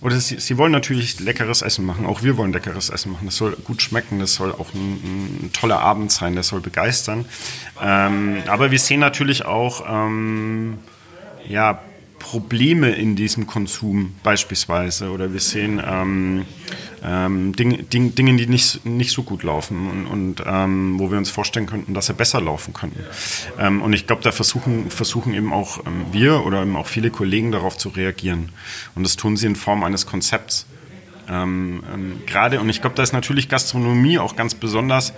oder sie, sie wollen natürlich leckeres Essen machen. Auch wir wollen leckeres Essen machen. Das soll gut schmecken. Das soll auch ein, ein toller Abend sein. Das soll begeistern. Ähm, aber wir sehen natürlich auch ähm, ja, Probleme in diesem Konsum beispielsweise. Oder wir sehen ähm, ähm, Ding, Ding, Dinge, die nicht, nicht so gut laufen und, und ähm, wo wir uns vorstellen könnten, dass sie besser laufen könnten. Ähm, und ich glaube, da versuchen, versuchen eben auch ähm, wir oder eben auch viele Kollegen darauf zu reagieren. Und das tun sie in Form eines Konzepts. Ähm, Gerade, und ich glaube, da ist natürlich Gastronomie auch ganz besonders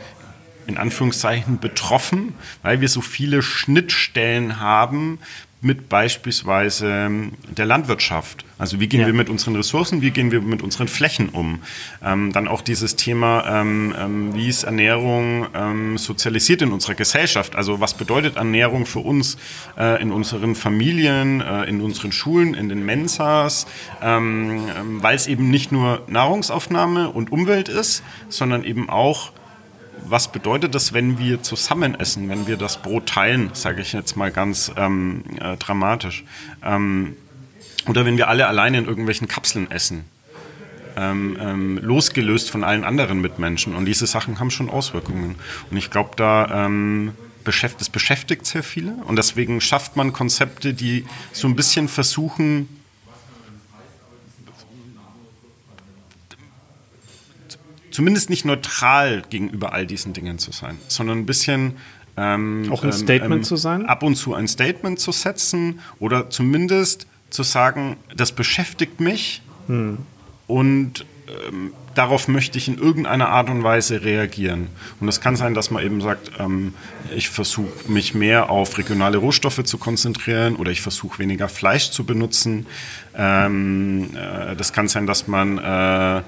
in Anführungszeichen betroffen, weil wir so viele Schnittstellen haben mit beispielsweise ähm, der Landwirtschaft. Also wie gehen Ja. wir mit unseren Ressourcen, wie gehen wir mit unseren Flächen um? Ähm, dann auch dieses Thema, ähm, ähm, wie ist Ernährung ähm, sozialisiert in unserer Gesellschaft? Also was bedeutet Ernährung für uns äh, in unseren Familien, äh, in unseren Schulen, in den Mensas? Ähm, weil es eben nicht nur Nahrungsaufnahme und Umwelt ist, sondern eben auch was bedeutet das, wenn wir zusammen essen, wenn wir das Brot teilen, sage ich jetzt mal ganz ähm, äh, dramatisch. Ähm, oder wenn wir alle alleine in irgendwelchen Kapseln essen, ähm, ähm, losgelöst von allen anderen Mitmenschen. Und diese Sachen haben schon Auswirkungen. Und ich glaube, da ähm, beschäftigt, das beschäftigt sehr viele. Und deswegen schafft man Konzepte, die so ein bisschen versuchen, zumindest nicht neutral gegenüber all diesen Dingen zu sein, sondern ein bisschen ähm, auch ein ähm, Statement ähm, zu sein? Ab und zu ein Statement zu setzen oder zumindest zu sagen, das beschäftigt mich hm. und ähm, darauf möchte ich in irgendeiner Art und Weise reagieren. Und es kann sein, dass man eben sagt, ähm, ich versuche mich mehr auf regionale Rohstoffe zu konzentrieren oder ich versuche weniger Fleisch zu benutzen. Ähm, äh, das kann sein, dass man äh,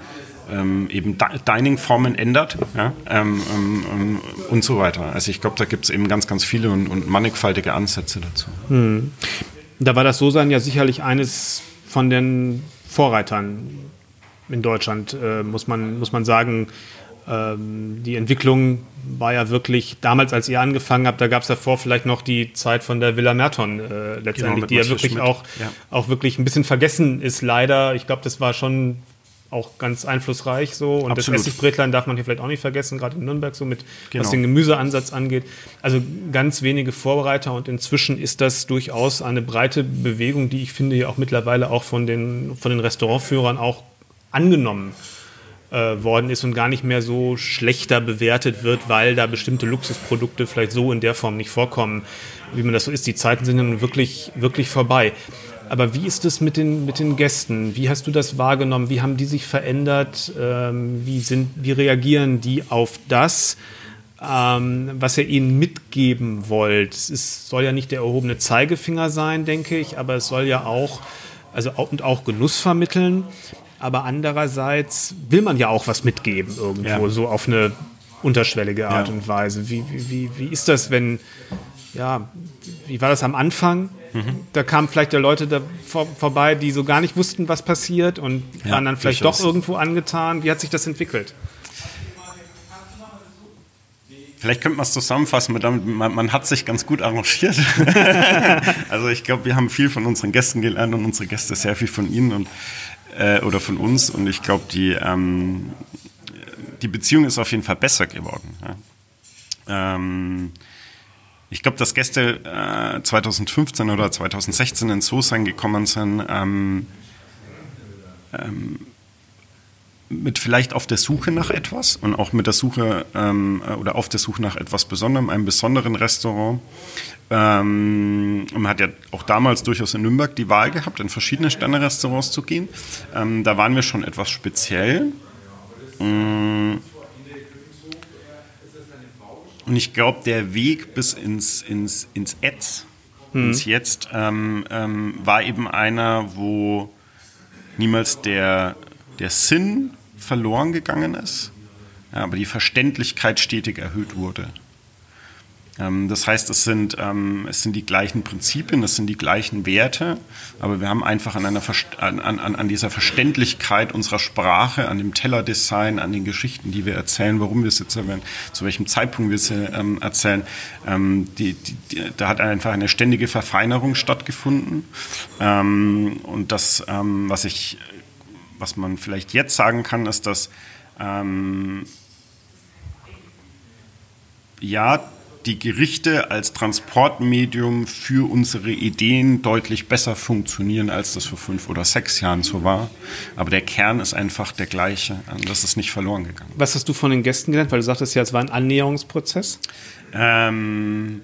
ähm, eben Dining-Formen ändert ja, ähm, ähm, ähm, und so weiter. Also ich glaube, da gibt es eben ganz, ganz viele und, und mannigfaltige Ansätze dazu. Hm. Da war das So-Sein ja sicherlich eines von den Vorreitern in Deutschland, äh, muss, man, muss man sagen. Ähm, die Entwicklung war ja wirklich, damals als ihr angefangen habt, da gab es davor vielleicht noch die Zeit von der Villa Merton äh, letztendlich, genau, die ja wirklich auch, ja. auch wirklich ein bisschen vergessen ist, leider. Ich glaube, das war schon auch ganz einflussreich so. Und Absolut. das Essigbrätlein darf man hier vielleicht auch nicht vergessen, gerade in Nürnberg so mit, genau. was den Gemüseansatz angeht. Also ganz wenige Vorbereiter und inzwischen ist das durchaus eine breite Bewegung, die ich finde ja auch mittlerweile auch von den, von den Restaurantführern auch angenommen äh, worden ist und gar nicht mehr so schlechter bewertet wird, weil da bestimmte Luxusprodukte vielleicht so in der Form nicht vorkommen, wie man das so ist. Die Zeiten sind dann wirklich, wirklich vorbei. Aber wie ist es mit den, mit den Gästen? Wie hast du das wahrgenommen? Wie haben die sich verändert? Ähm, wie, sind, wie reagieren die auf das, ähm, was ihr ihnen mitgeben wollt? Es ist, soll ja nicht der erhobene Zeigefinger sein, denke ich, aber es soll ja auch, also auch, und auch Genuss vermitteln. Aber andererseits will man ja auch was mitgeben irgendwo, ja. so auf eine unterschwellige Art ja. und Weise. Wie, wie, wie ist das, wenn, ja, wie war das am Anfang? Da kamen vielleicht ja Leute da vor, vorbei, die so gar nicht wussten, was passiert und ja, waren dann vielleicht doch irgendwo angetan. Wie hat sich das entwickelt? Vielleicht könnte man es zusammenfassen, mit, man, man, hat sich ganz gut arrangiert. <laughs> also ich glaube, wir haben viel von unseren Gästen gelernt und unsere Gäste sehr viel von ihnen und, äh, oder von uns. Und ich glaube, die, ähm, die Beziehung ist auf jeden Fall besser geworden. Ja. Ähm, ich glaube, dass Gäste äh, 2015 oder 2016 in Sosan gekommen sind, ähm, ähm, mit vielleicht auf der Suche nach etwas und auch mit der Suche ähm, oder auf der Suche nach etwas Besonderem, einem besonderen Restaurant. Ähm, man hat ja auch damals durchaus in Nürnberg die Wahl gehabt, in verschiedene Sterne-Restaurants zu gehen. Ähm, da waren wir schon etwas speziell. Ähm, und ich glaube, der Weg bis ins, ins, ins Jetzt, hm. ins Jetzt, ähm, ähm, war eben einer, wo niemals der, der Sinn verloren gegangen ist, ja, aber die Verständlichkeit stetig erhöht wurde. Ähm, das heißt, es sind, ähm, es sind die gleichen Prinzipien, es sind die gleichen Werte, aber wir haben einfach an, einer an, an, an dieser Verständlichkeit unserer Sprache, an dem Tellerdesign, an den Geschichten, die wir erzählen, warum wir es erwähnen, zu welchem Zeitpunkt wir sie ähm, erzählen, die, die, die, da hat einfach eine ständige Verfeinerung stattgefunden. Und das, was ich, was man vielleicht jetzt sagen kann, ist, dass ja, die Gerichte als Transportmedium für unsere Ideen deutlich besser funktionieren, als das vor fünf oder sechs Jahren so war. Aber der Kern ist einfach der gleiche. Das ist nicht verloren gegangen. Was hast du von den Gästen gelernt? Weil du sagtest ja, es war ein Annäherungsprozess. Ähm,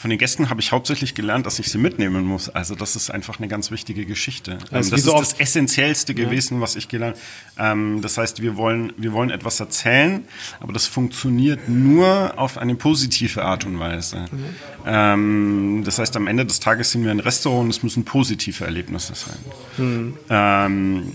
von den Gästen habe ich hauptsächlich gelernt, dass ich sie mitnehmen muss. Also das ist einfach eine ganz wichtige Geschichte. Also das ist das Essentiellste gewesen, ja. was ich gelernt habe. Ähm, das heißt, wir wollen, wir wollen etwas erzählen, aber das funktioniert nur auf eine positive Art und Weise. Mhm. Ähm, das heißt, am Ende des Tages sind wir ein Restaurant und es müssen positive Erlebnisse sein. Mhm. Ähm,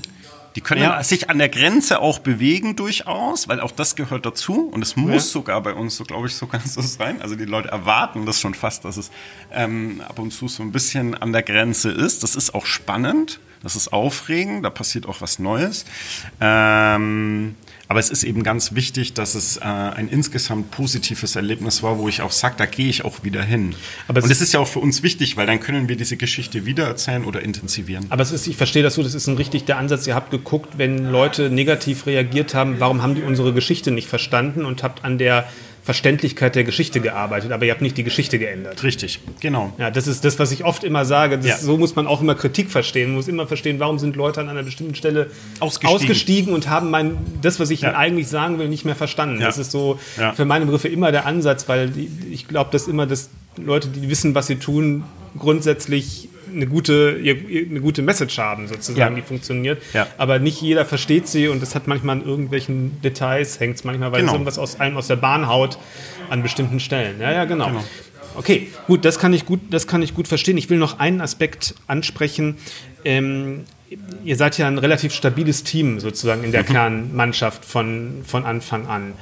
die können ja. sich an der Grenze auch bewegen durchaus, weil auch das gehört dazu und es muss ja. sogar bei uns, so glaube ich, so ganz so sein. Also die Leute erwarten das schon fast, dass es ähm, ab und zu so ein bisschen an der Grenze ist. Das ist auch spannend, das ist aufregend, da passiert auch was Neues. Ähm, aber es ist eben ganz wichtig, dass es äh, ein insgesamt positives Erlebnis war, wo ich auch sage, da gehe ich auch wieder hin. Aber und das ist ja auch für uns wichtig, weil dann können wir diese Geschichte wiedererzählen oder intensivieren. Aber es ist, ich verstehe das so, das ist ein richtig der Ansatz. Ihr habt geguckt, wenn Leute negativ reagiert haben, warum haben die unsere Geschichte nicht verstanden und habt an der Verständlichkeit der Geschichte gearbeitet, aber ihr habt nicht die Geschichte geändert. Richtig, genau. Ja, das ist das, was ich oft immer sage. Das, Ja. So muss man auch immer Kritik verstehen. Man muss immer verstehen, warum sind Leute an einer bestimmten Stelle Ausgestiegen. ausgestiegen und haben mein, das, was ich Ja. eigentlich sagen will, nicht mehr verstanden. Ja. Das ist so für meine Begriffe immer der Ansatz, weil ich glaube, dass immer dass Leute, die wissen, was sie tun, grundsätzlich eine gute, eine gute Message haben, sozusagen, Ja. die funktioniert. Ja. Aber nicht jeder versteht sie und das hat manchmal an irgendwelchen Details, hängt es manchmal, weil Genau. es irgendwas aus einem aus der Bahn haut an bestimmten Stellen. Ja, ja, genau. Okay, gut, das kann ich gut, das kann ich gut verstehen. Ich will noch einen Aspekt ansprechen. Ähm, ihr seid ja ein relativ stabiles Team sozusagen in der Mhm. Kernmannschaft von, von Anfang an.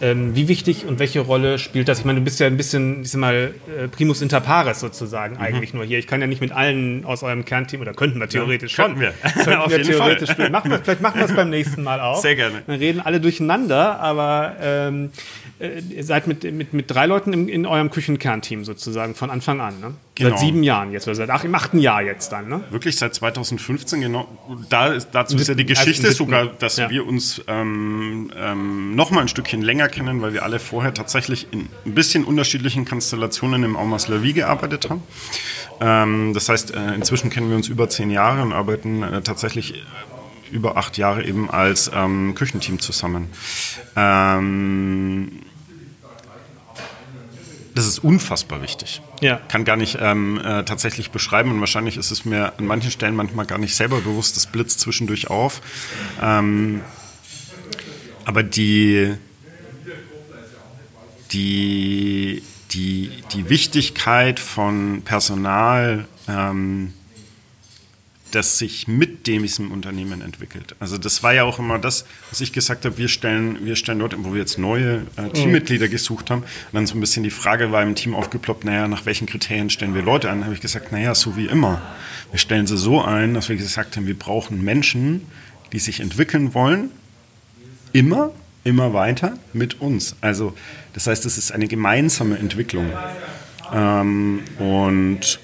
Ähm, wie wichtig und welche Rolle spielt das? Ich meine, du bist ja ein bisschen, ich sag mal, äh, primus inter pares Mhm. sozusagen eigentlich nur hier. Ich kann ja nicht mit allen aus eurem Kernteam, oder könnten wir theoretisch könnten schon. wir. <laughs> <laughs> Könnten Auf wir jeden theoretisch Fall. spielen. Machen wir, vielleicht machen wir es beim nächsten Mal auch. Sehr gerne. Dann reden alle durcheinander, aber ähm, äh, ihr seid mit, mit, mit drei Leuten im, in eurem Küchenkernteam sozusagen von Anfang an. Ne? Genau. Seit sieben Jahren jetzt, oder seit ach, im achten Jahr jetzt dann. Ne? Wirklich seit 2015, genau. Da ist, dazu ist ja die also Geschichte siebten. sogar, dass Ja. wir uns ähm, ähm, noch mal ein Stückchen länger kennen, weil wir alle vorher tatsächlich in ein bisschen unterschiedlichen Konstellationen im Aumas La Vie gearbeitet haben. Ähm, das heißt, äh, inzwischen kennen wir uns über zehn Jahre und arbeiten äh, tatsächlich äh, über acht Jahre eben als ähm, Küchenteam zusammen. Ähm, das ist unfassbar wichtig. Ja. Kann gar nicht ähm, äh, tatsächlich beschreiben und wahrscheinlich ist es mir an manchen Stellen manchmal gar nicht selber bewusst, das blitzt zwischendurch auf. Ähm, aber die, die, die, die Wichtigkeit von Personal, ähm, das sich mit diesem Unternehmen entwickelt. Also das war ja auch immer das, was ich gesagt habe, wir stellen, wir stellen Leute, wo wir jetzt neue äh, Teammitglieder gesucht haben. Und dann so ein bisschen die Frage war im Team aufgeploppt, naja, nach welchen Kriterien stellen wir Leute ein? Da habe ich gesagt, naja, so wie immer. Wir stellen sie so ein, dass wir gesagt haben, wir brauchen Menschen, die sich entwickeln wollen, immer, immer weiter mit uns. Also das heißt, es ist eine gemeinsame Entwicklung. Ähm, und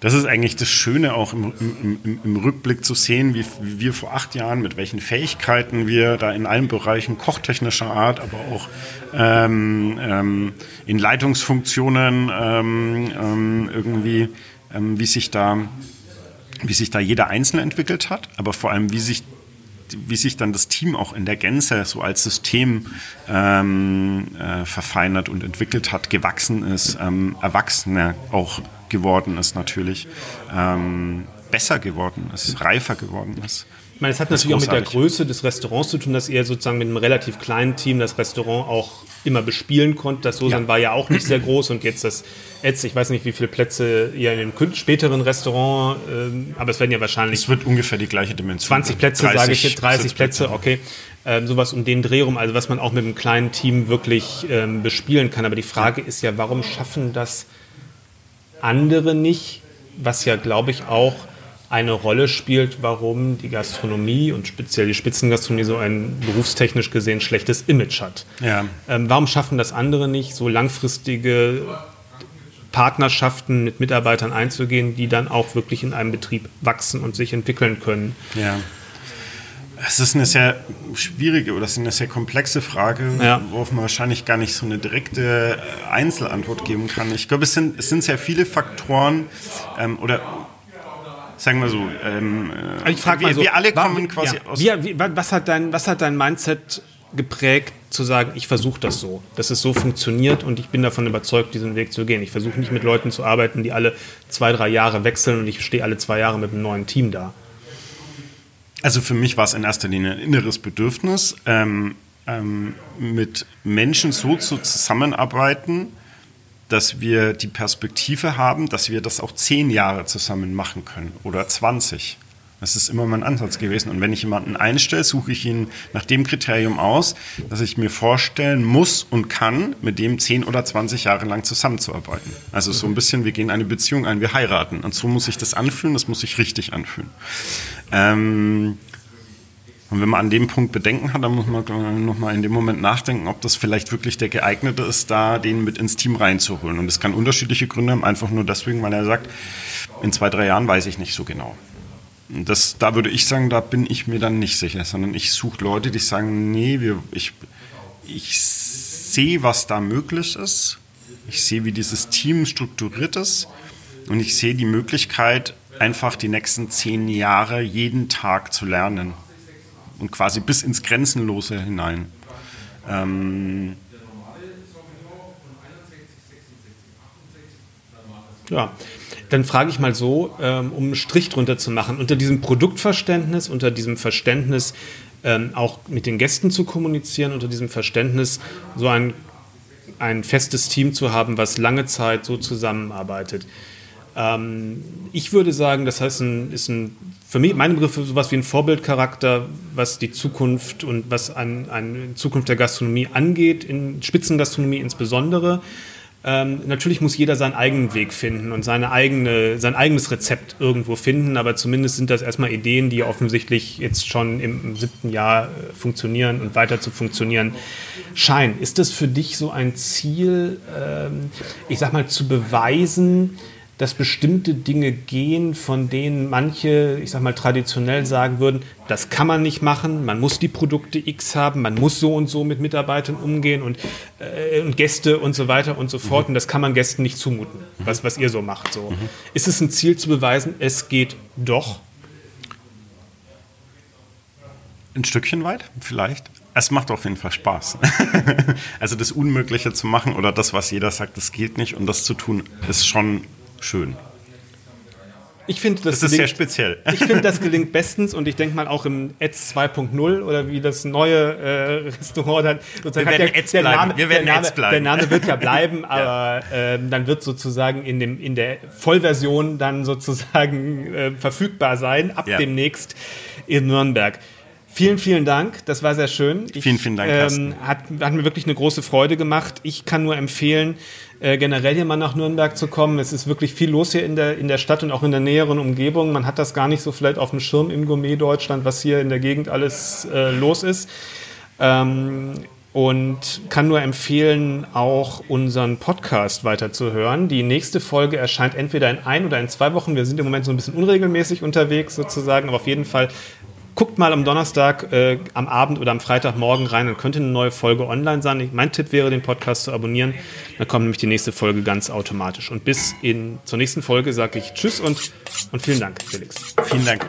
das ist eigentlich das Schöne auch im, im, im, im Rückblick zu sehen, wie, wie wir vor acht Jahren, mit welchen Fähigkeiten wir da in allen Bereichen kochtechnischer Art, aber auch ähm, ähm, in Leitungsfunktionen ähm, ähm, irgendwie, ähm, wie sich da wie sich da jeder Einzelne entwickelt hat, aber vor allem, wie sich, wie sich dann das Team auch in der Gänze so als System ähm, äh, verfeinert und entwickelt hat, gewachsen ist, ähm, erwachsener auch geworden ist natürlich, ähm, besser geworden ist, reifer geworden ist. Ich meine, es hat natürlich auch mit der. Größe des Restaurants zu tun, dass ihr sozusagen mit einem relativ kleinen Team das Restaurant auch immer bespielen konntet. Das Sosan Ja. war ja auch nicht sehr groß und jetzt das Etz, ich weiß nicht, wie viele Plätze ihr in dem späteren Restaurant, ähm, aber es werden ja wahrscheinlich Es wird ungefähr die gleiche Dimension. 20 Plätze, 30 sage ich jetzt, 30 Plätze, okay. Ähm, sowas um den Dreh rum, also was man auch mit einem kleinen Team wirklich ähm, bespielen kann. Aber die Frage ist ja, warum schaffen das andere nicht, was ja, glaube ich, auch eine Rolle spielt, warum die Gastronomie und speziell die Spitzengastronomie so ein berufstechnisch gesehen schlechtes Image hat. Ja. Ähm, warum schaffen das andere nicht, so langfristige Partnerschaften mit Mitarbeitern einzugehen, die dann auch wirklich in einem Betrieb wachsen und sich entwickeln können? Ja. Es ist eine sehr schwierige oder es ist eine sehr komplexe Frage, Ja. worauf man wahrscheinlich gar nicht so eine direkte äh, Einzelantwort geben kann. Ich glaube, es sind, es sind sehr viele Faktoren ähm, oder sagen wir so, ähm, äh, ich frage wir, mal so, wir alle kommen quasi ja, aus. Wie, wie, wa- was, hat dein, was hat dein Mindset geprägt, zu sagen, ich versuche das so, dass es so funktioniert und ich bin davon überzeugt, diesen Weg zu gehen. Ich versuche nicht mit Leuten zu arbeiten, die alle zwei, drei Jahre wechseln und ich stehe alle zwei Jahre mit einem neuen Team da. Also für mich war es in erster Linie ein inneres Bedürfnis, ähm, ähm, mit Menschen so zu zusammenarbeiten, dass wir die Perspektive haben, dass wir das auch zehn Jahre zusammen machen können oder 20. Das ist immer mein Ansatz gewesen. Und wenn ich jemanden einstelle, suche ich ihn nach dem Kriterium aus, dass ich mir vorstellen muss und kann, mit dem 10 oder 20 Jahre lang zusammenzuarbeiten. Also so ein bisschen, wir gehen eine Beziehung ein, wir heiraten. Und so muss sich das anfühlen, das muss sich richtig anfühlen. Ähm, und wenn man an dem Punkt Bedenken hat, dann muss man nochmal in dem Moment nachdenken, ob das vielleicht wirklich der geeignete ist, da den mit ins Team reinzuholen. Und das kann unterschiedliche Gründe haben, einfach nur deswegen, weil er sagt, in zwei, drei Jahren weiß ich nicht so genau. Das, da würde ich sagen, da bin ich mir dann nicht sicher, sondern ich suche Leute, die sagen, nee, wir, ich, ich sehe, was da möglich ist. Ich sehe, wie dieses Team strukturiert ist. Und ich sehe die Möglichkeit, einfach die nächsten zehn Jahre jeden Tag zu lernen. Und quasi bis ins Grenzenlose hinein. Ähm ja, dann frage ich mal so, ähm, um einen Strich drunter zu machen, unter diesem Produktverständnis, unter diesem Verständnis, ähm, auch mit den Gästen zu kommunizieren, unter diesem Verständnis, so ein, ein festes Team zu haben, was lange Zeit so zusammenarbeitet. Ähm, ich würde sagen, das heißt, ein, ist ein, für mich, meine Begriffe, sowas wie ein Vorbildcharakter, was die Zukunft und was eine ein Zukunft der Gastronomie angeht, in Spitzengastronomie insbesondere. Ähm, natürlich muss jeder seinen eigenen Weg finden und seine eigene, sein eigenes Rezept irgendwo finden, aber zumindest sind das erstmal Ideen, die offensichtlich jetzt schon im, im siebten Jahr äh, funktionieren und weiter zu funktionieren scheinen. Ist das für dich so ein Ziel, ähm, ich sag mal, zu beweisen, dass bestimmte Dinge gehen, von denen manche, ich sag mal, traditionell sagen würden, das kann man nicht machen, man muss die Produkte X haben, man muss so und so mit Mitarbeitern umgehen und, äh, und Gäste und so weiter und so fort. Mhm. Und das kann man Gästen nicht zumuten, was, was ihr so macht. So. Mhm. Ist es ein Ziel zu beweisen, es geht doch? Ein Stückchen weit, vielleicht. Es macht auf jeden Fall Spaß. <laughs> also das Unmögliche zu machen oder das, was jeder sagt, das geht nicht und das zu tun, ist schon schön. Ich finde, das, das ist gelingt, sehr speziell. <laughs> Ich finde, das gelingt bestens und ich denke mal auch im Ads 2.0 oder wie das neue äh, Restaurant dann sozusagen Wir werden der, Ads der bleiben. Name, Wir werden Name, Ads bleiben. der Name wird ja bleiben, <laughs> aber ja. äh, dann wird sozusagen in, dem, in der Vollversion dann sozusagen äh, verfügbar sein, ab ja. demnächst in Nürnberg. Vielen, vielen Dank. Das war sehr schön. Ich, vielen, vielen Dank. Ähm, hat, hat mir wirklich eine große Freude gemacht. Ich kann nur empfehlen, äh, generell hier mal nach Nürnberg zu kommen. Es ist wirklich viel los hier in der, in der Stadt und auch in der näheren Umgebung. Man hat das gar nicht so vielleicht auf dem Schirm im Gourmet-Deutschland, was hier in der Gegend alles äh, los ist. Ähm, und kann nur empfehlen, auch unseren Podcast weiterzuhören. Die nächste Folge erscheint entweder in ein oder in zwei Wochen. Wir sind im Moment so ein bisschen unregelmäßig unterwegs sozusagen, aber auf jeden Fall guckt mal am Donnerstag, äh, am Abend oder am Freitagmorgen rein, dann könnte eine neue Folge online sein. Ich, mein Tipp wäre, den Podcast zu abonnieren. Dann kommt nämlich die nächste Folge ganz automatisch. Und bis in, zur nächsten Folge sage ich Tschüss und, und vielen Dank, Felix. Vielen Dank.